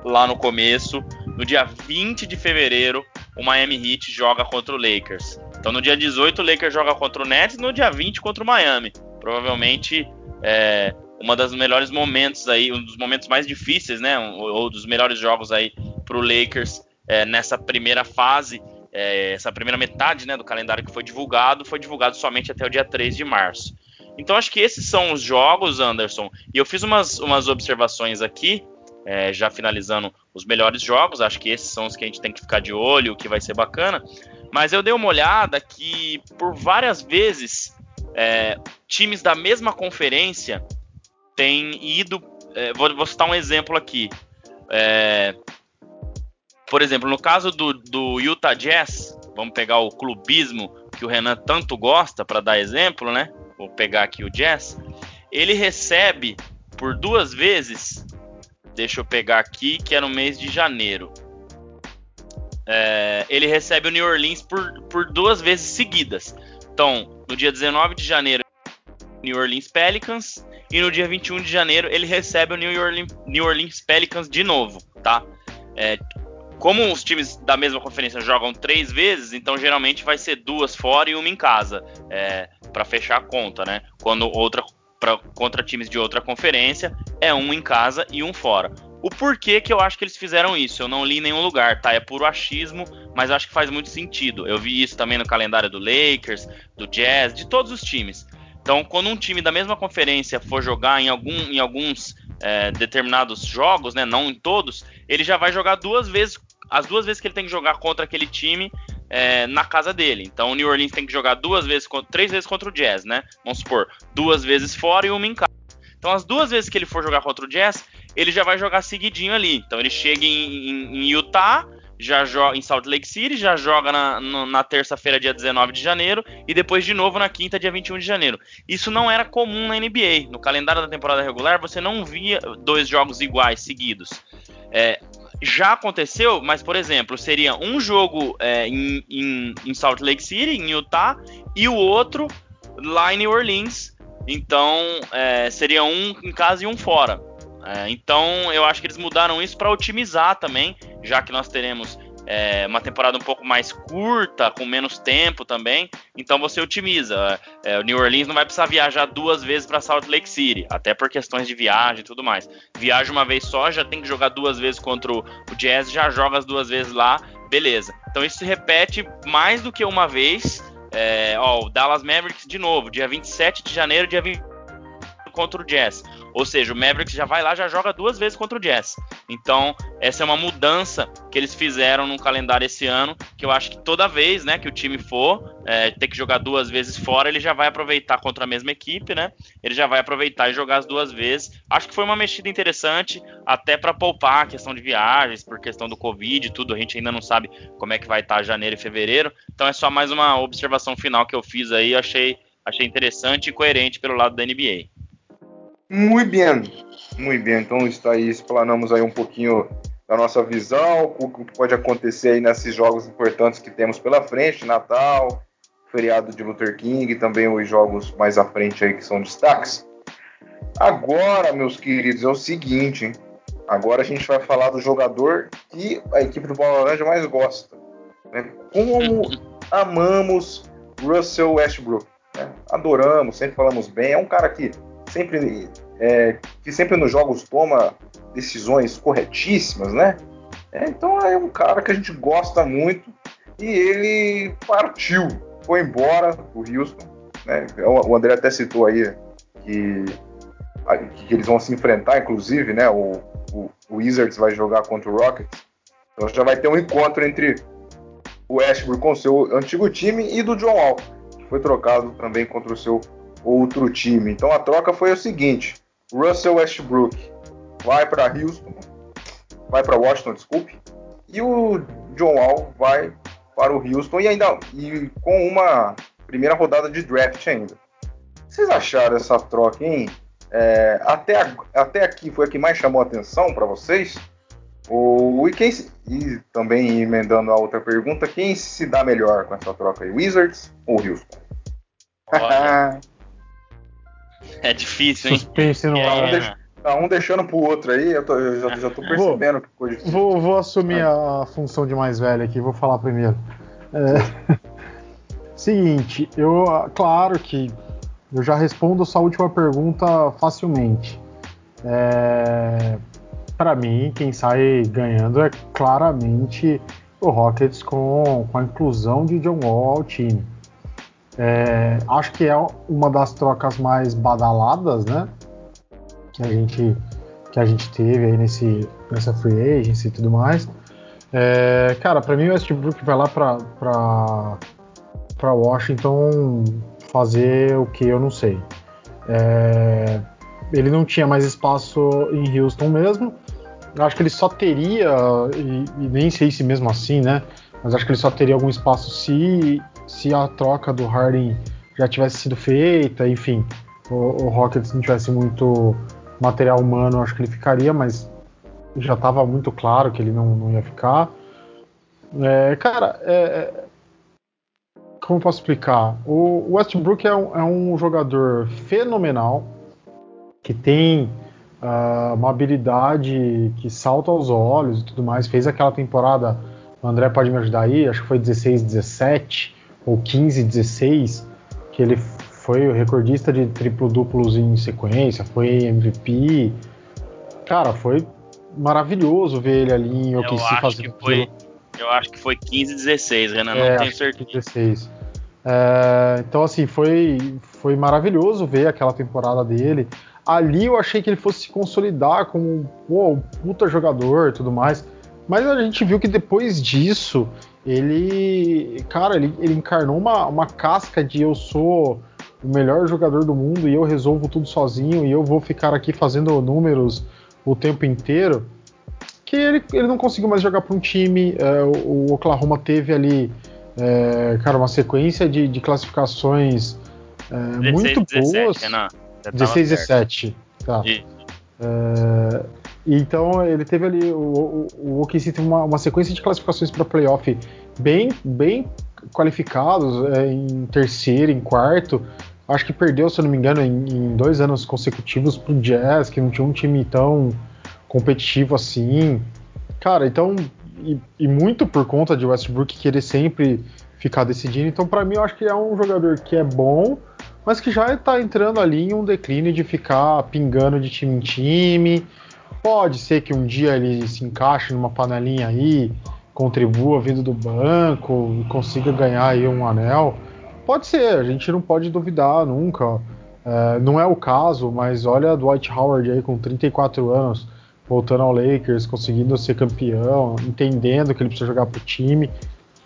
lá no começo, no dia 20 de fevereiro, o Miami Heat joga contra o Lakers. Então no dia 18 o Lakers joga contra o Nets, no dia 20 contra o Miami provavelmente é, uma das melhores momentos aí, um dos momentos mais difíceis, né? Ou, ou dos melhores jogos aí para o Lakers é, nessa primeira fase, é, essa primeira metade né, do calendário que foi divulgado, foi divulgado somente até o dia 3 de março. Então acho que esses são os jogos, Anderson. E eu fiz umas, umas observações aqui, é, já finalizando os melhores jogos. Acho que esses são os que a gente tem que ficar de olho, o que vai ser bacana. Mas eu dei uma olhada que por várias vezes é, times da mesma conferência têm ido. É, vou, vou, citar um exemplo aqui. É, por exemplo, no caso do, do Utah Jazz, vamos pegar o clubismo que o Renan tanto gosta para dar exemplo, né? Vou pegar aqui o Jazz. Ele recebe por duas vezes, deixa eu pegar aqui, que é no mês de janeiro. É, ele recebe o New Orleans por, por duas vezes seguidas. Então, no dia 19 de janeiro, New Orleans Pelicans. E no dia 21 de janeiro, ele recebe o New Orleans, New Orleans Pelicans de novo, tá? É, como os times da mesma conferência jogam três vezes, então geralmente vai ser duas fora e uma em casa, é, para fechar a conta, né? Quando outra pra, contra times de outra conferência é um em casa e um fora. O porquê que eu acho que eles fizeram isso, eu não li em nenhum lugar, tá? É puro achismo, mas acho que faz muito sentido. Eu vi isso também no calendário do Lakers, do Jazz, de todos os times. Então, quando um time da mesma conferência for jogar em, algum, em alguns é, determinados jogos, né, não em todos, ele já vai jogar duas vezes, as duas vezes que ele tem que jogar contra aquele time é, na casa dele. Então, o New Orleans tem que jogar duas vezes, três vezes contra o Jazz, né? Vamos supor, duas vezes fora e uma em casa. Então, as duas vezes que ele for jogar contra o Jazz, ele já vai jogar seguidinho ali. Então ele chega em, em, em Utah, já joga em Salt Lake City, já joga na, na terça-feira, dia 19 de janeiro, e depois de novo na quinta, dia 21 de janeiro. Isso não era comum na NBA. No calendário da temporada regular, você não via dois jogos iguais seguidos. É, já aconteceu, mas por exemplo, seria um jogo é, em, em, em Salt Lake City, em Utah, e o outro lá em New Orleans. Então, é, seria um em casa e um fora. É, então eu acho que eles mudaram isso para otimizar também, já que nós teremos é, uma temporada um pouco mais curta, com menos tempo também. Então você otimiza. É, o New Orleans não vai precisar viajar duas vezes para Salt Lake City, até por questões de viagem e tudo mais. Viaja uma vez só, já tem que jogar duas vezes contra o, o Jazz, já joga as duas vezes lá, beleza. Então isso se repete mais do que uma vez É, ó, o Dallas Mavericks de novo, dia 27 de janeiro, dia 20 contra o Jazz. Ou seja, o Mavericks já vai lá, já joga duas vezes contra o Jazz. Então, essa é uma mudança que eles fizeram no calendário esse ano, que eu acho que toda vez né, que o time for é, ter que jogar duas vezes fora, ele já vai aproveitar contra a mesma equipe, né? Ele já vai aproveitar e jogar as duas vezes. Acho que foi uma mexida interessante, até para poupar a questão de viagens, por questão do Covid e tudo. A gente ainda não sabe como é que vai estar janeiro e fevereiro. Então é só mais uma observação final que eu fiz aí. Achei, achei interessante e coerente pelo lado da NBA. Muito bem, muito bem. Então está aí, explanamos aí um pouquinho da nossa visão, o que pode acontecer aí nesses jogos importantes que temos pela frente, Natal, feriado de Luther King e também os jogos mais à frente aí que são destaques. Agora, meus queridos, é o seguinte, hein? agora a gente vai falar do jogador que a equipe do Bola Laranja mais gosta. Né? Como amamos Russell Westbrook. Né? Adoramos, sempre falamos bem. É um cara que sempre é, que sempre nos jogos toma decisões corretíssimas, né? É, então é um cara que a gente gosta muito e ele partiu, foi embora do Houston. Né? O André até citou aí que, que eles vão se enfrentar, inclusive, né? O, o, o Wizards vai jogar contra o Rockets. Então já vai ter um encontro entre o Ashburn com o seu antigo time e do John Wall, que foi trocado também contra o seu outro time. Então a troca foi o seguinte: Russell Westbrook vai para Houston, vai para Washington, desculpe, e o John Wall vai para o Houston e ainda e com uma primeira rodada de draft ainda. Vocês acharam essa troca, hein? É, até, até aqui foi a que mais chamou a atenção para vocês? O, e, quem, e também emendando a outra pergunta, quem se dá melhor com essa troca aí? Wizards ou Houston? Olha, É difícil, hein? Suspense no É. ar. Um, tá um deixando pro outro aí, eu, tô- eu já, já tô percebendo que coisa difícil. Vou, vou assumir a função de mais velho aqui, vou falar primeiro. É, Seguinte, eu, ah, claro que eu já respondo essa última pergunta facilmente. É, para mim, quem sai ganhando é claramente o Rockets com, com a inclusão de John Wall ao time. É, acho que é uma das trocas mais badaladas, né? Que a gente, que a gente teve aí nesse, nessa free agency e tudo mais. É, cara, para mim o Westbrook vai lá para Washington fazer o que eu não sei. É, ele não tinha mais espaço em Houston mesmo. Acho que ele só teria, e, e nem sei se mesmo assim, né? Mas acho que ele só teria algum espaço se, se a troca do Harden já tivesse sido feita, enfim, o, o Rockets não tivesse muito material humano, acho que ele ficaria, mas já estava muito claro que ele não, não ia ficar. É, cara, é, é, como posso explicar? O Westbrook é um, é um jogador fenomenal que tem uh, uma habilidade que salta aos olhos e tudo mais. Fez aquela temporada, o André pode me ajudar aí, acho que foi 16, 17 ou 15, 16, que ele foi o recordista de triplo-duplos em sequência, foi MVP. Cara, foi maravilhoso ver ele ali em Eu OKC fazendo que foi. Eu acho que foi 15, 16, Renan. Não É, tenho acho que certeza. 16. É, então, assim, foi, foi maravilhoso ver aquela temporada dele. Ali eu achei que ele fosse se consolidar como pô, um puta jogador e tudo mais. Mas a gente viu que depois disso, ele. Cara, ele, ele encarnou uma, uma casca de eu sou o melhor jogador do mundo e eu resolvo tudo sozinho e eu vou ficar aqui fazendo números o tempo inteiro. Que ele, ele não conseguiu mais jogar para um time. é, o, o Oklahoma teve ali, é, cara, uma sequência de, de classificações é, 16, muito 17, boas. Renan. Você tava 16 certo. 17. Tá. Isso. É, então ele teve ali o, o, o OKC teve uma, uma sequência de classificações para playoff bem bem qualificados é, em terceiro, em quarto. Acho que perdeu, se eu não me engano, em, em dois anos consecutivos pro Jazz, que não tinha um time tão competitivo assim. Cara, então e, e muito por conta de Westbrook querer sempre ficar decidindo. Então, para mim, eu acho que é um jogador que é bom, mas que já está entrando ali em um declínio de ficar pingando de time em time. Pode ser que um dia ele se encaixe numa panelinha aí, contribua vindo do banco, e consiga ganhar aí um anel. Pode ser, a gente não pode duvidar nunca. É, não é o caso, mas olha Dwight Howard aí com 34 anos, voltando ao Lakers, conseguindo ser campeão, entendendo que ele precisa jogar pro time.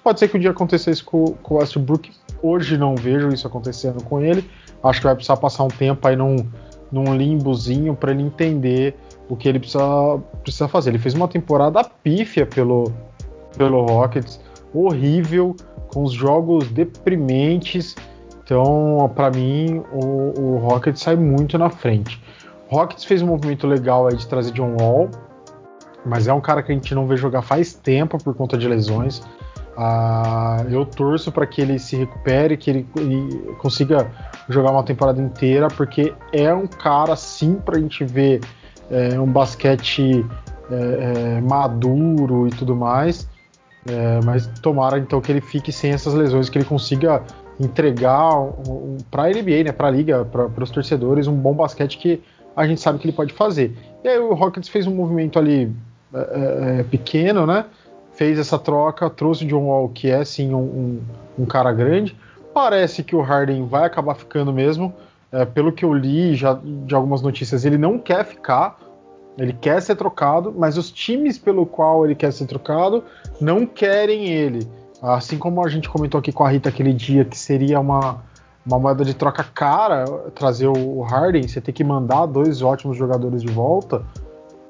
Pode ser que um dia aconteça isso com, com o Westbrook. Hoje não vejo isso acontecendo com ele. Acho que vai precisar passar um tempo aí num, num limbozinho para ele entender o que ele precisa, precisa fazer. Ele fez uma temporada pífia pelo, pelo Rockets, horrível, com os jogos deprimentes. Então, para mim, o, o Rockets sai muito na frente. O Rockets fez um movimento legal aí de trazer John Wall, mas é um cara que a gente não vê jogar faz tempo por conta de lesões. Uh, eu torço para que ele se recupere, que ele, ele, consiga jogar uma temporada inteira, porque é um cara sim para a gente ver é, um basquete é, é, maduro e tudo mais. É, mas tomara então que ele fique sem essas lesões, que ele consiga entregar um, um, para a NBA, né, para a liga, para os torcedores, um bom basquete que a gente sabe que ele pode fazer. E aí o Rockets fez um movimento ali é, é, é pequeno, né? Fez essa troca, trouxe o John Wall, que é sim um, um, cara grande. Parece que o Harden vai acabar ficando mesmo. É, pelo que eu li já de algumas notícias, ele não quer ficar. Ele quer ser trocado, mas os times pelo qual ele quer ser trocado não querem ele. Assim como a gente comentou aqui com a Rita aquele dia que seria uma, uma moeda de troca cara trazer o Harden, você tem que mandar dois ótimos jogadores de volta.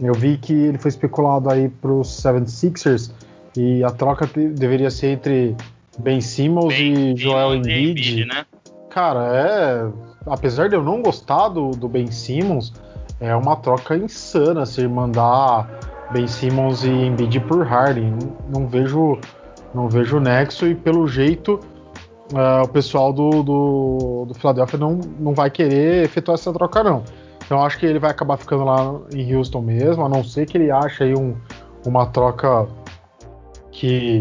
Eu vi que ele foi especulado aí para os 76ers e a troca deveria ser entre Ben Simmons ben, e Joel Embiid. Né? Cara, é. Apesar de eu não gostar do, do Ben Simmons, é uma troca insana se mandar Ben Simmons e Embiid por Harden. Não, vejo não vejo nexo e pelo jeito uh, o pessoal do, do, do Philadelphia não, não vai querer efetuar essa troca não. Então acho que ele vai acabar ficando lá em Houston mesmo, a não ser que ele ache aí um, uma troca que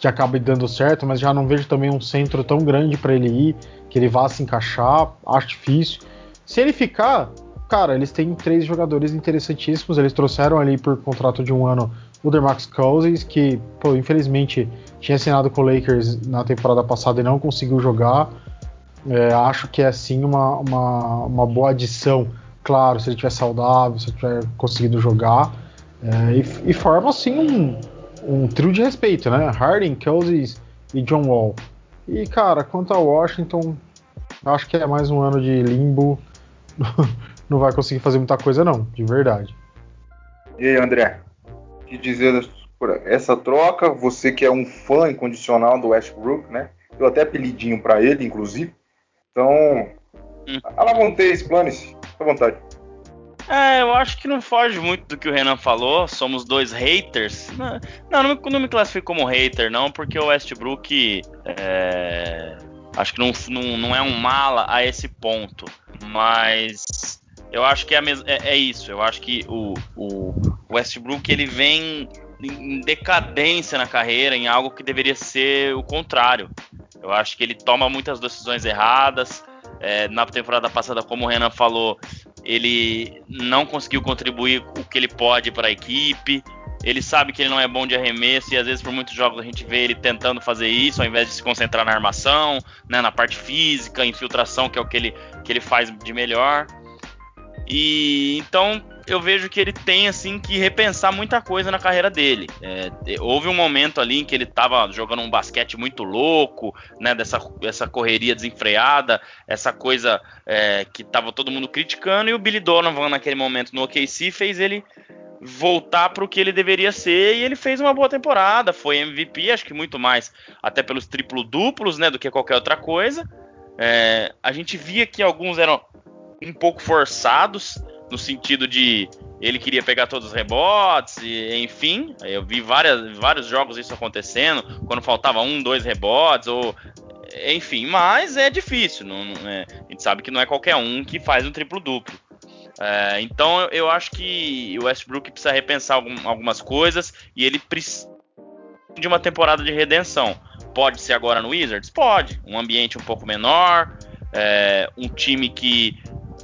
que acabe dando certo, mas já não vejo também um centro tão grande para ele ir, que ele vá se encaixar, acho difícil. Se ele ficar, cara, eles têm três jogadores interessantíssimos. Eles trouxeram ali por contrato de um ano o DeMarcus Cousins, que, pô, infelizmente tinha assinado com o Lakers na temporada passada e não conseguiu jogar. É, acho que é sim uma, uma, uma, boa adição, claro, se ele estiver saudável, se ele tiver conseguido jogar. É, e, e, forma assim um, um trio de respeito, né? Harden, Cousins e John Wall. E cara, quanto ao Washington, acho que é mais um ano de limbo. não vai conseguir fazer muita coisa, não, de verdade. E aí, André? Que dizer por essa troca? Você que é um fã incondicional do Westbrook, né? Eu até apelidinho para ele, inclusive. Então, hum. alavanteie, explane-se. Fique à vontade. É, eu acho que não foge muito do que o Renan falou. Somos dois haters. Não, não, não me classifico como hater, não, porque o Westbrook é, acho que não, não, não é um mala a esse ponto. Mas eu acho que é, é, é isso. Eu acho que o, o Westbrook ele vem em decadência na carreira, em algo que deveria ser o contrário. Eu acho que ele toma muitas decisões erradas. É, na temporada passada, como o Renan falou, ele não conseguiu contribuir o que ele pode para a equipe. Ele sabe que ele não é bom de arremesso e às vezes por muitos jogos a gente vê ele tentando fazer isso ao invés de se concentrar na armação, né, na parte física, infiltração, que é o que ele, que ele faz de melhor. E então eu vejo que ele tem assim que repensar muita coisa na carreira dele. É, houve um momento ali em que ele estava jogando um basquete muito louco, né? Dessa essa correria desenfreada, essa coisa é, que estava todo mundo criticando e o Billy Donovan naquele momento no OKC fez ele voltar para o que ele deveria ser e ele fez uma boa temporada, foi MVP, acho que muito mais até pelos triplo duplos, né, do que qualquer outra coisa. É, a gente via que alguns eram um pouco forçados, no sentido de ele queria pegar todos os rebotes, e, enfim. Eu vi várias, vários jogos isso acontecendo, quando faltava um, dois rebotes, ou. Enfim, mas é difícil. Não, não é, a gente sabe que não é qualquer um que faz um triplo-duplo. É, então eu acho que o Westbrook precisa repensar algum, algumas coisas e ele precisa de uma temporada de redenção. Pode ser agora no Wizards? Pode. Um ambiente um pouco menor, é, um time que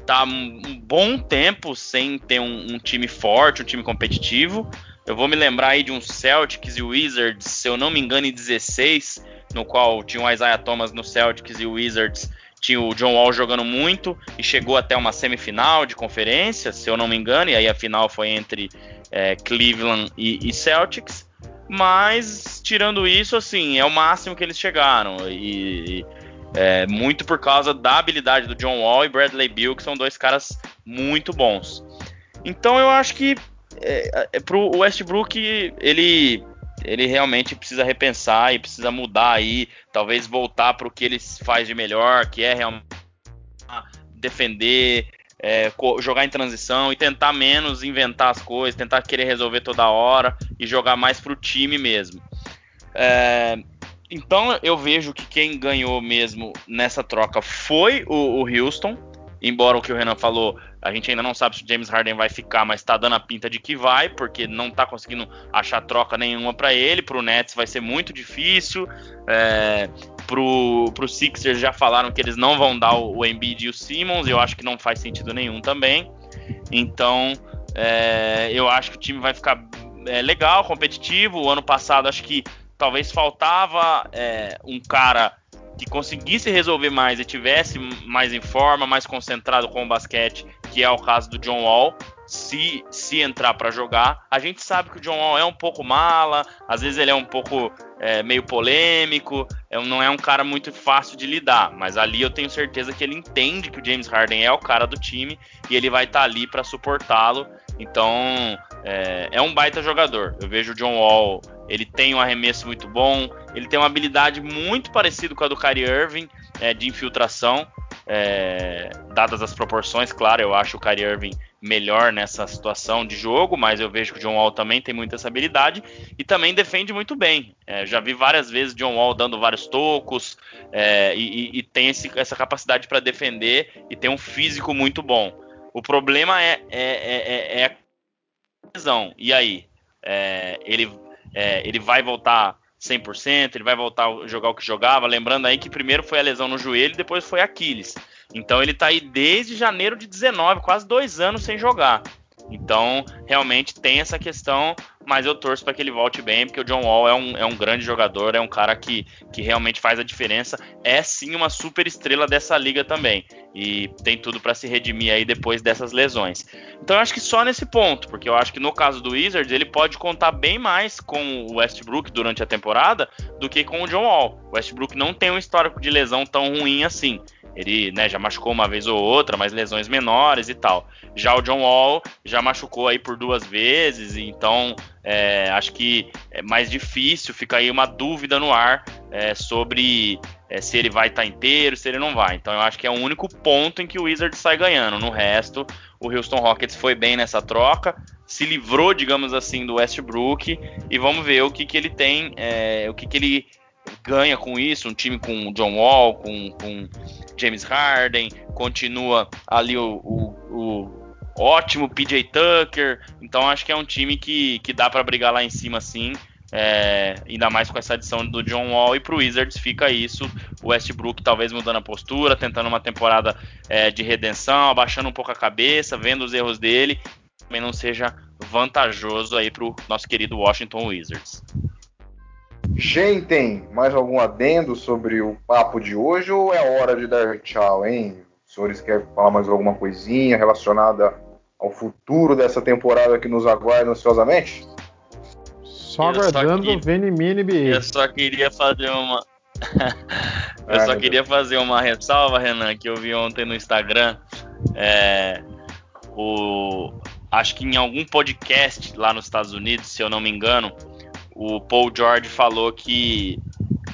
tá um bom tempo sem ter um, um, time forte, um time competitivo. Eu vou me lembrar aí de um Celtics e Wizards, se eu não me engano, em 16, no qual tinha o Isaiah Thomas no Celtics e o Wizards tinha o John Wall jogando muito e chegou até uma semifinal de conferência, se eu não me engano, e aí a final foi entre é, Cleveland e, e, Celtics. Mas, tirando isso, assim, é o máximo que eles chegaram. E, é, muito por causa da habilidade do John Wall e Bradley Beal, que são dois caras muito bons. Então eu acho que é, é, pro Westbrook ele ele realmente precisa repensar e precisa mudar aí, talvez voltar para o que ele faz de melhor, que é realmente defender, é, jogar em transição e tentar menos inventar as coisas, tentar querer resolver toda hora e jogar mais para o time mesmo. É, então eu vejo que quem ganhou mesmo nessa troca foi o, o Houston, embora o que o Renan falou a gente ainda não sabe se o James Harden vai ficar, mas tá dando a pinta de que vai, porque não tá conseguindo achar troca nenhuma para ele. Pro Nets vai ser muito difícil. É, pro, pro Sixers já falaram que eles não vão dar o, o Embiid e o Simmons, eu acho que não faz sentido nenhum também. Então, é, eu acho que o time vai ficar é, legal, competitivo. O ano passado, acho que talvez faltava é, um cara que conseguisse resolver mais e tivesse mais em forma, mais concentrado com o basquete que é o caso do John Wall, se, se entrar para jogar. A gente sabe que o John Wall é um pouco mala, às vezes ele é um pouco é, meio polêmico, é, não é um cara muito fácil de lidar, mas ali eu tenho certeza que ele entende que o James Harden é o cara do time e ele vai estar tá ali para suportá-lo. Então é, é um baita jogador. Eu vejo o John Wall, ele tem um arremesso muito bom, ele tem uma habilidade muito parecida com a do Kyrie Irving é, de infiltração é, dadas as proporções, claro, eu acho o Kyrie Irving melhor nessa situação de jogo, mas eu vejo que o John Wall também tem muita essa habilidade e também defende muito bem. É, já vi várias vezes John Wall dando vários tocos é, e, e, tem esse, essa capacidade para defender e tem um físico muito bom. O problema é, é, é, é a lesão. E aí? É, ele, é, ele vai voltar 100%, ele vai voltar a jogar o que jogava. Lembrando aí que primeiro foi a lesão no joelho depois foi Aquiles. Então ele tá aí desde janeiro de 19, quase dois anos sem jogar. Então, realmente tem essa questão, mas eu torço para que ele volte bem, porque o John Wall é um, é um grande jogador, é um cara que, que realmente faz a diferença. É sim uma super estrela dessa liga também. E tem tudo para se redimir aí depois dessas lesões. Então, eu acho que só nesse ponto, porque eu acho que no caso do Wizards, ele pode contar bem mais com o Westbrook durante a temporada do que com o John Wall. O Westbrook não tem um histórico de lesão tão ruim assim. Ele né, já machucou uma vez ou outra, mas lesões menores e tal. Já o John Wall já machucou aí por duas vezes, então é, acho que é mais difícil, fica aí uma dúvida no ar é, sobre é, se ele vai estar tá inteiro, se ele não vai. Então eu acho que é o único ponto em que o Wizards sai ganhando. No resto, o Houston Rockets foi bem nessa troca, se livrou, digamos assim, do Westbrook e vamos ver o que, que ele tem, é, o que, que ele ganha com isso, um time com John Wall, com, com James Harden, continua ali o, o, o, ótimo PJ Tucker, então acho que é um time que, que dá para brigar lá em cima sim. É, ainda mais com essa adição do John Wall e pro Wizards fica isso. O Westbrook talvez mudando a postura, tentando uma temporada é, de redenção, abaixando um pouco a cabeça, vendo os erros dele, também não seja vantajoso aí pro nosso querido Washington Wizards. Gente, mais algum adendo sobre o papo de hoje ou é hora de dar tchau, hein? Os senhores querem falar mais alguma coisinha relacionada ao futuro dessa temporada que nos aguarda ansiosamente? Só aguardando o Vini Mini Eu só queria fazer uma. eu só queria fazer uma ressalva, Renan, que eu vi ontem no Instagram. É, o, acho que em algum podcast lá nos Estados Unidos, se eu não me engano, o Paul George falou que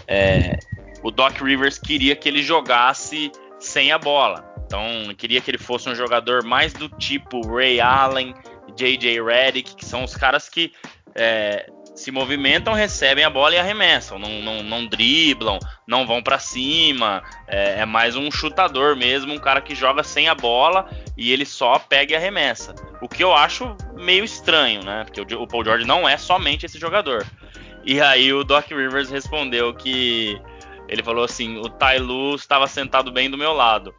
é, o Doc Rivers queria que ele jogasse sem a bola. Então, queria que ele fosse um jogador mais do tipo Ray Allen, J.J. Redick, que são os caras que é, se movimentam, recebem a bola e arremessam, não, não, não driblam, não vão para cima, é, é, mais um chutador mesmo, um cara que joga sem a bola e ele só pega e arremessa. O que eu acho meio estranho, né? Porque o, o Paul George não é somente esse jogador. E aí o Doc Rivers respondeu que ele falou assim: o Tai Lu estava sentado bem do meu lado.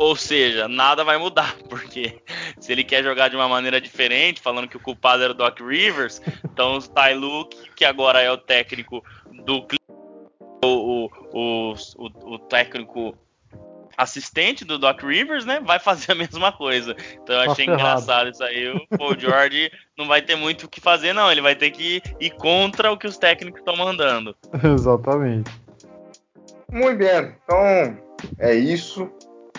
Ou seja, nada vai mudar, porque se ele quer jogar de uma maneira diferente, falando que o culpado era o Doc Rivers, então o Ty Luke, que agora é o técnico do o, o, o, o técnico assistente do Doc Rivers, né, vai fazer a mesma coisa. Então eu tá achei engraçado isso aí. O Paul George não vai ter muito o que fazer, não. Ele vai ter que ir contra o que os técnicos estão mandando. Exatamente. Muito bem. Então é isso.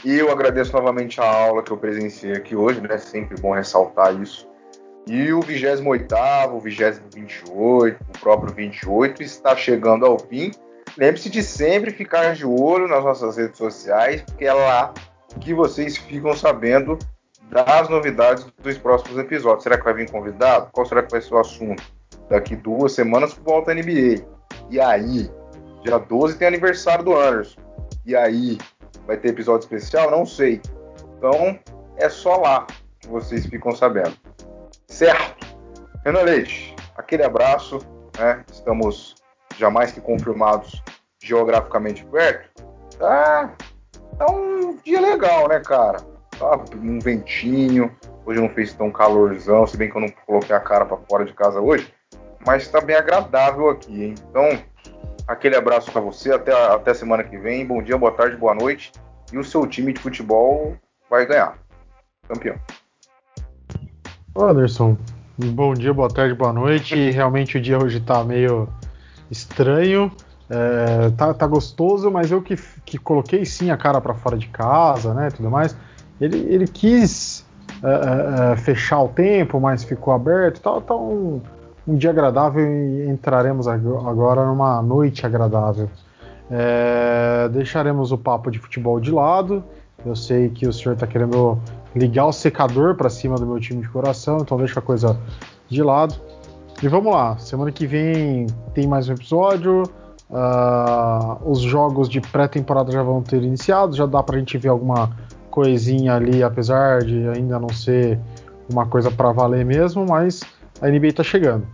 E eu agradeço novamente a aula que eu presenciei aqui hoje, né? Sempre bom ressaltar isso. E o 28, o 28, o próprio 28 está chegando ao fim. Lembre-se de sempre ficar de olho nas nossas redes sociais, porque é lá que vocês ficam sabendo das novidades dos próximos episódios. Será que vai vir convidado? Qual será que vai ser o assunto? Daqui duas semanas volta a NBA. E aí? Dia 12 tem aniversário do Anderson. E aí? Vai ter episódio especial? Não sei. Então, é só lá que vocês ficam sabendo. Certo? Renan Leite, aquele abraço. Né? Estamos jamais que confirmados geograficamente perto, tá, tá um dia legal, né, cara? Tá um ventinho, hoje não fez tão calorzão, se bem que eu não coloquei a cara para fora de casa hoje, mas tá bem agradável aqui, hein? Então, aquele abraço para você, até, até semana que vem, bom dia, boa tarde, boa noite, e o seu time de futebol vai ganhar, campeão. Anderson, bom dia, boa tarde, boa noite. Realmente o dia hoje tá meio estranho. É, tá, tá, gostoso, mas eu que, que coloquei sim a cara para fora de casa, né, tudo mais. Ele, ele quis é, é, fechar o tempo, mas ficou aberto. Tá, tá um, um, dia agradável e entraremos agora numa noite agradável. É, deixaremos o papo de futebol de lado. Eu sei que o senhor está querendo ligar o secador para cima do meu time de coração, então deixa a coisa de lado. E vamos lá, semana que vem tem mais um episódio. Uh, os jogos de pré-temporada já vão ter iniciado, já dá pra gente ver alguma coisinha ali, apesar de ainda não ser uma coisa para valer mesmo, mas a NBA tá chegando.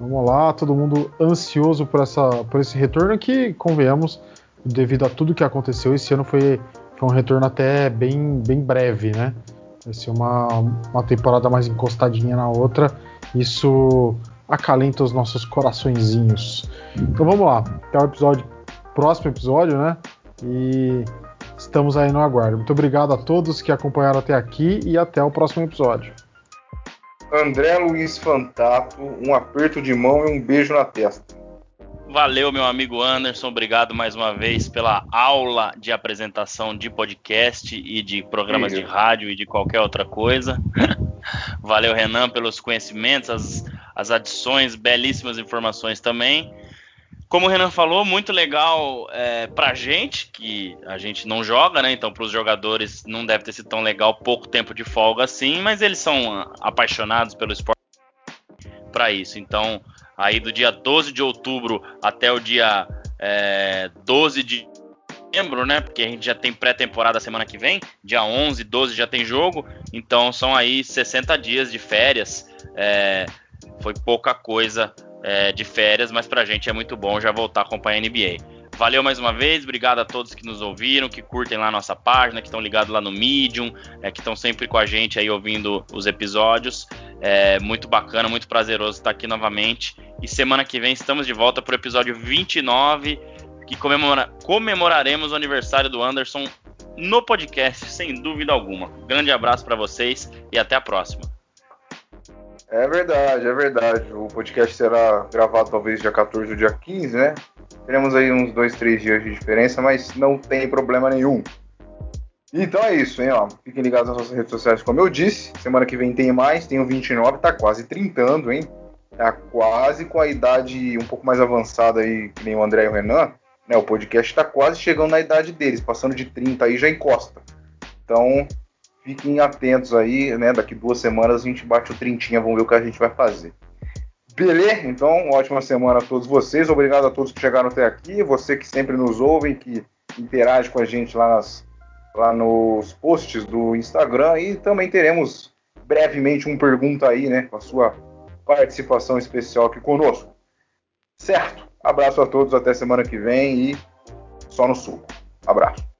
Vamos lá, todo mundo ansioso por, essa, por esse retorno que, convenhamos, devido a tudo que aconteceu esse ano, foi, foi um retorno até bem, bem breve, né? Vai ser uma, uma temporada mais encostadinha na outra. Isso acalenta os nossos coraçõezinhos. Então vamos lá, até o episódio, próximo episódio, né? E estamos aí no aguardo. Muito obrigado a todos que acompanharam até aqui e até o próximo episódio. André Luiz Fantato, um aperto de mão e um beijo na testa. Valeu, meu amigo Anderson. Obrigado mais uma vez pela aula de apresentação de podcast e de programas Sim. de rádio e de qualquer outra coisa. Valeu, Renan, pelos conhecimentos, as, as adições, belíssimas informações também. Como o Renan falou, muito legal é, pra gente, que a gente não joga, né? Então, para os jogadores não deve ter sido tão legal pouco tempo de folga assim, mas eles são apaixonados pelo esporte para isso. Então, aí do dia 12 de outubro até o dia é, 12 de setembro, né? Porque a gente já tem pré-temporada semana que vem, dia 11, 12 já tem jogo, então são aí 60 dias de férias. É, foi pouca coisa é, de férias, mas pra gente é muito bom já voltar a acompanhar a NBA. Valeu mais uma vez, obrigado a todos que nos ouviram, que curtem lá a nossa página, que estão ligados lá no Medium, é, que estão sempre com a gente aí ouvindo os episódios. É muito bacana, muito prazeroso estar aqui novamente. E semana que vem estamos de volta para o episódio 29 que comemora, comemoraremos o aniversário do Anderson no podcast, sem dúvida alguma. Um grande abraço para vocês e até a próxima. É verdade, é verdade. O podcast será gravado talvez dia 14 ou dia 15, né? Teremos aí uns dois, três dias de diferença, mas não tem problema nenhum. Então é isso, hein, ó. Fiquem ligados nas nossas redes sociais, como eu disse. Semana que vem tem mais, tem o 29, tá quase trintando, hein? Tá quase com a idade um pouco mais avançada aí, que nem o André e o Renan. Né, o podcast está quase chegando na idade deles, passando de 30 aí já encosta. Então, fiquem atentos aí, né? Daqui duas semanas a gente bate o trintinha, vamos ver o que a gente vai fazer. Beleza? Então, ótima semana a todos vocês. Obrigado a todos que chegaram até aqui. Você que sempre nos ouve, que interage com a gente lá, nas, lá nos posts do Instagram. E também teremos brevemente um pergunta aí, né? Com a sua participação especial aqui conosco. Certo? Abraço a todos, até semana que vem e só no sul. Abraço.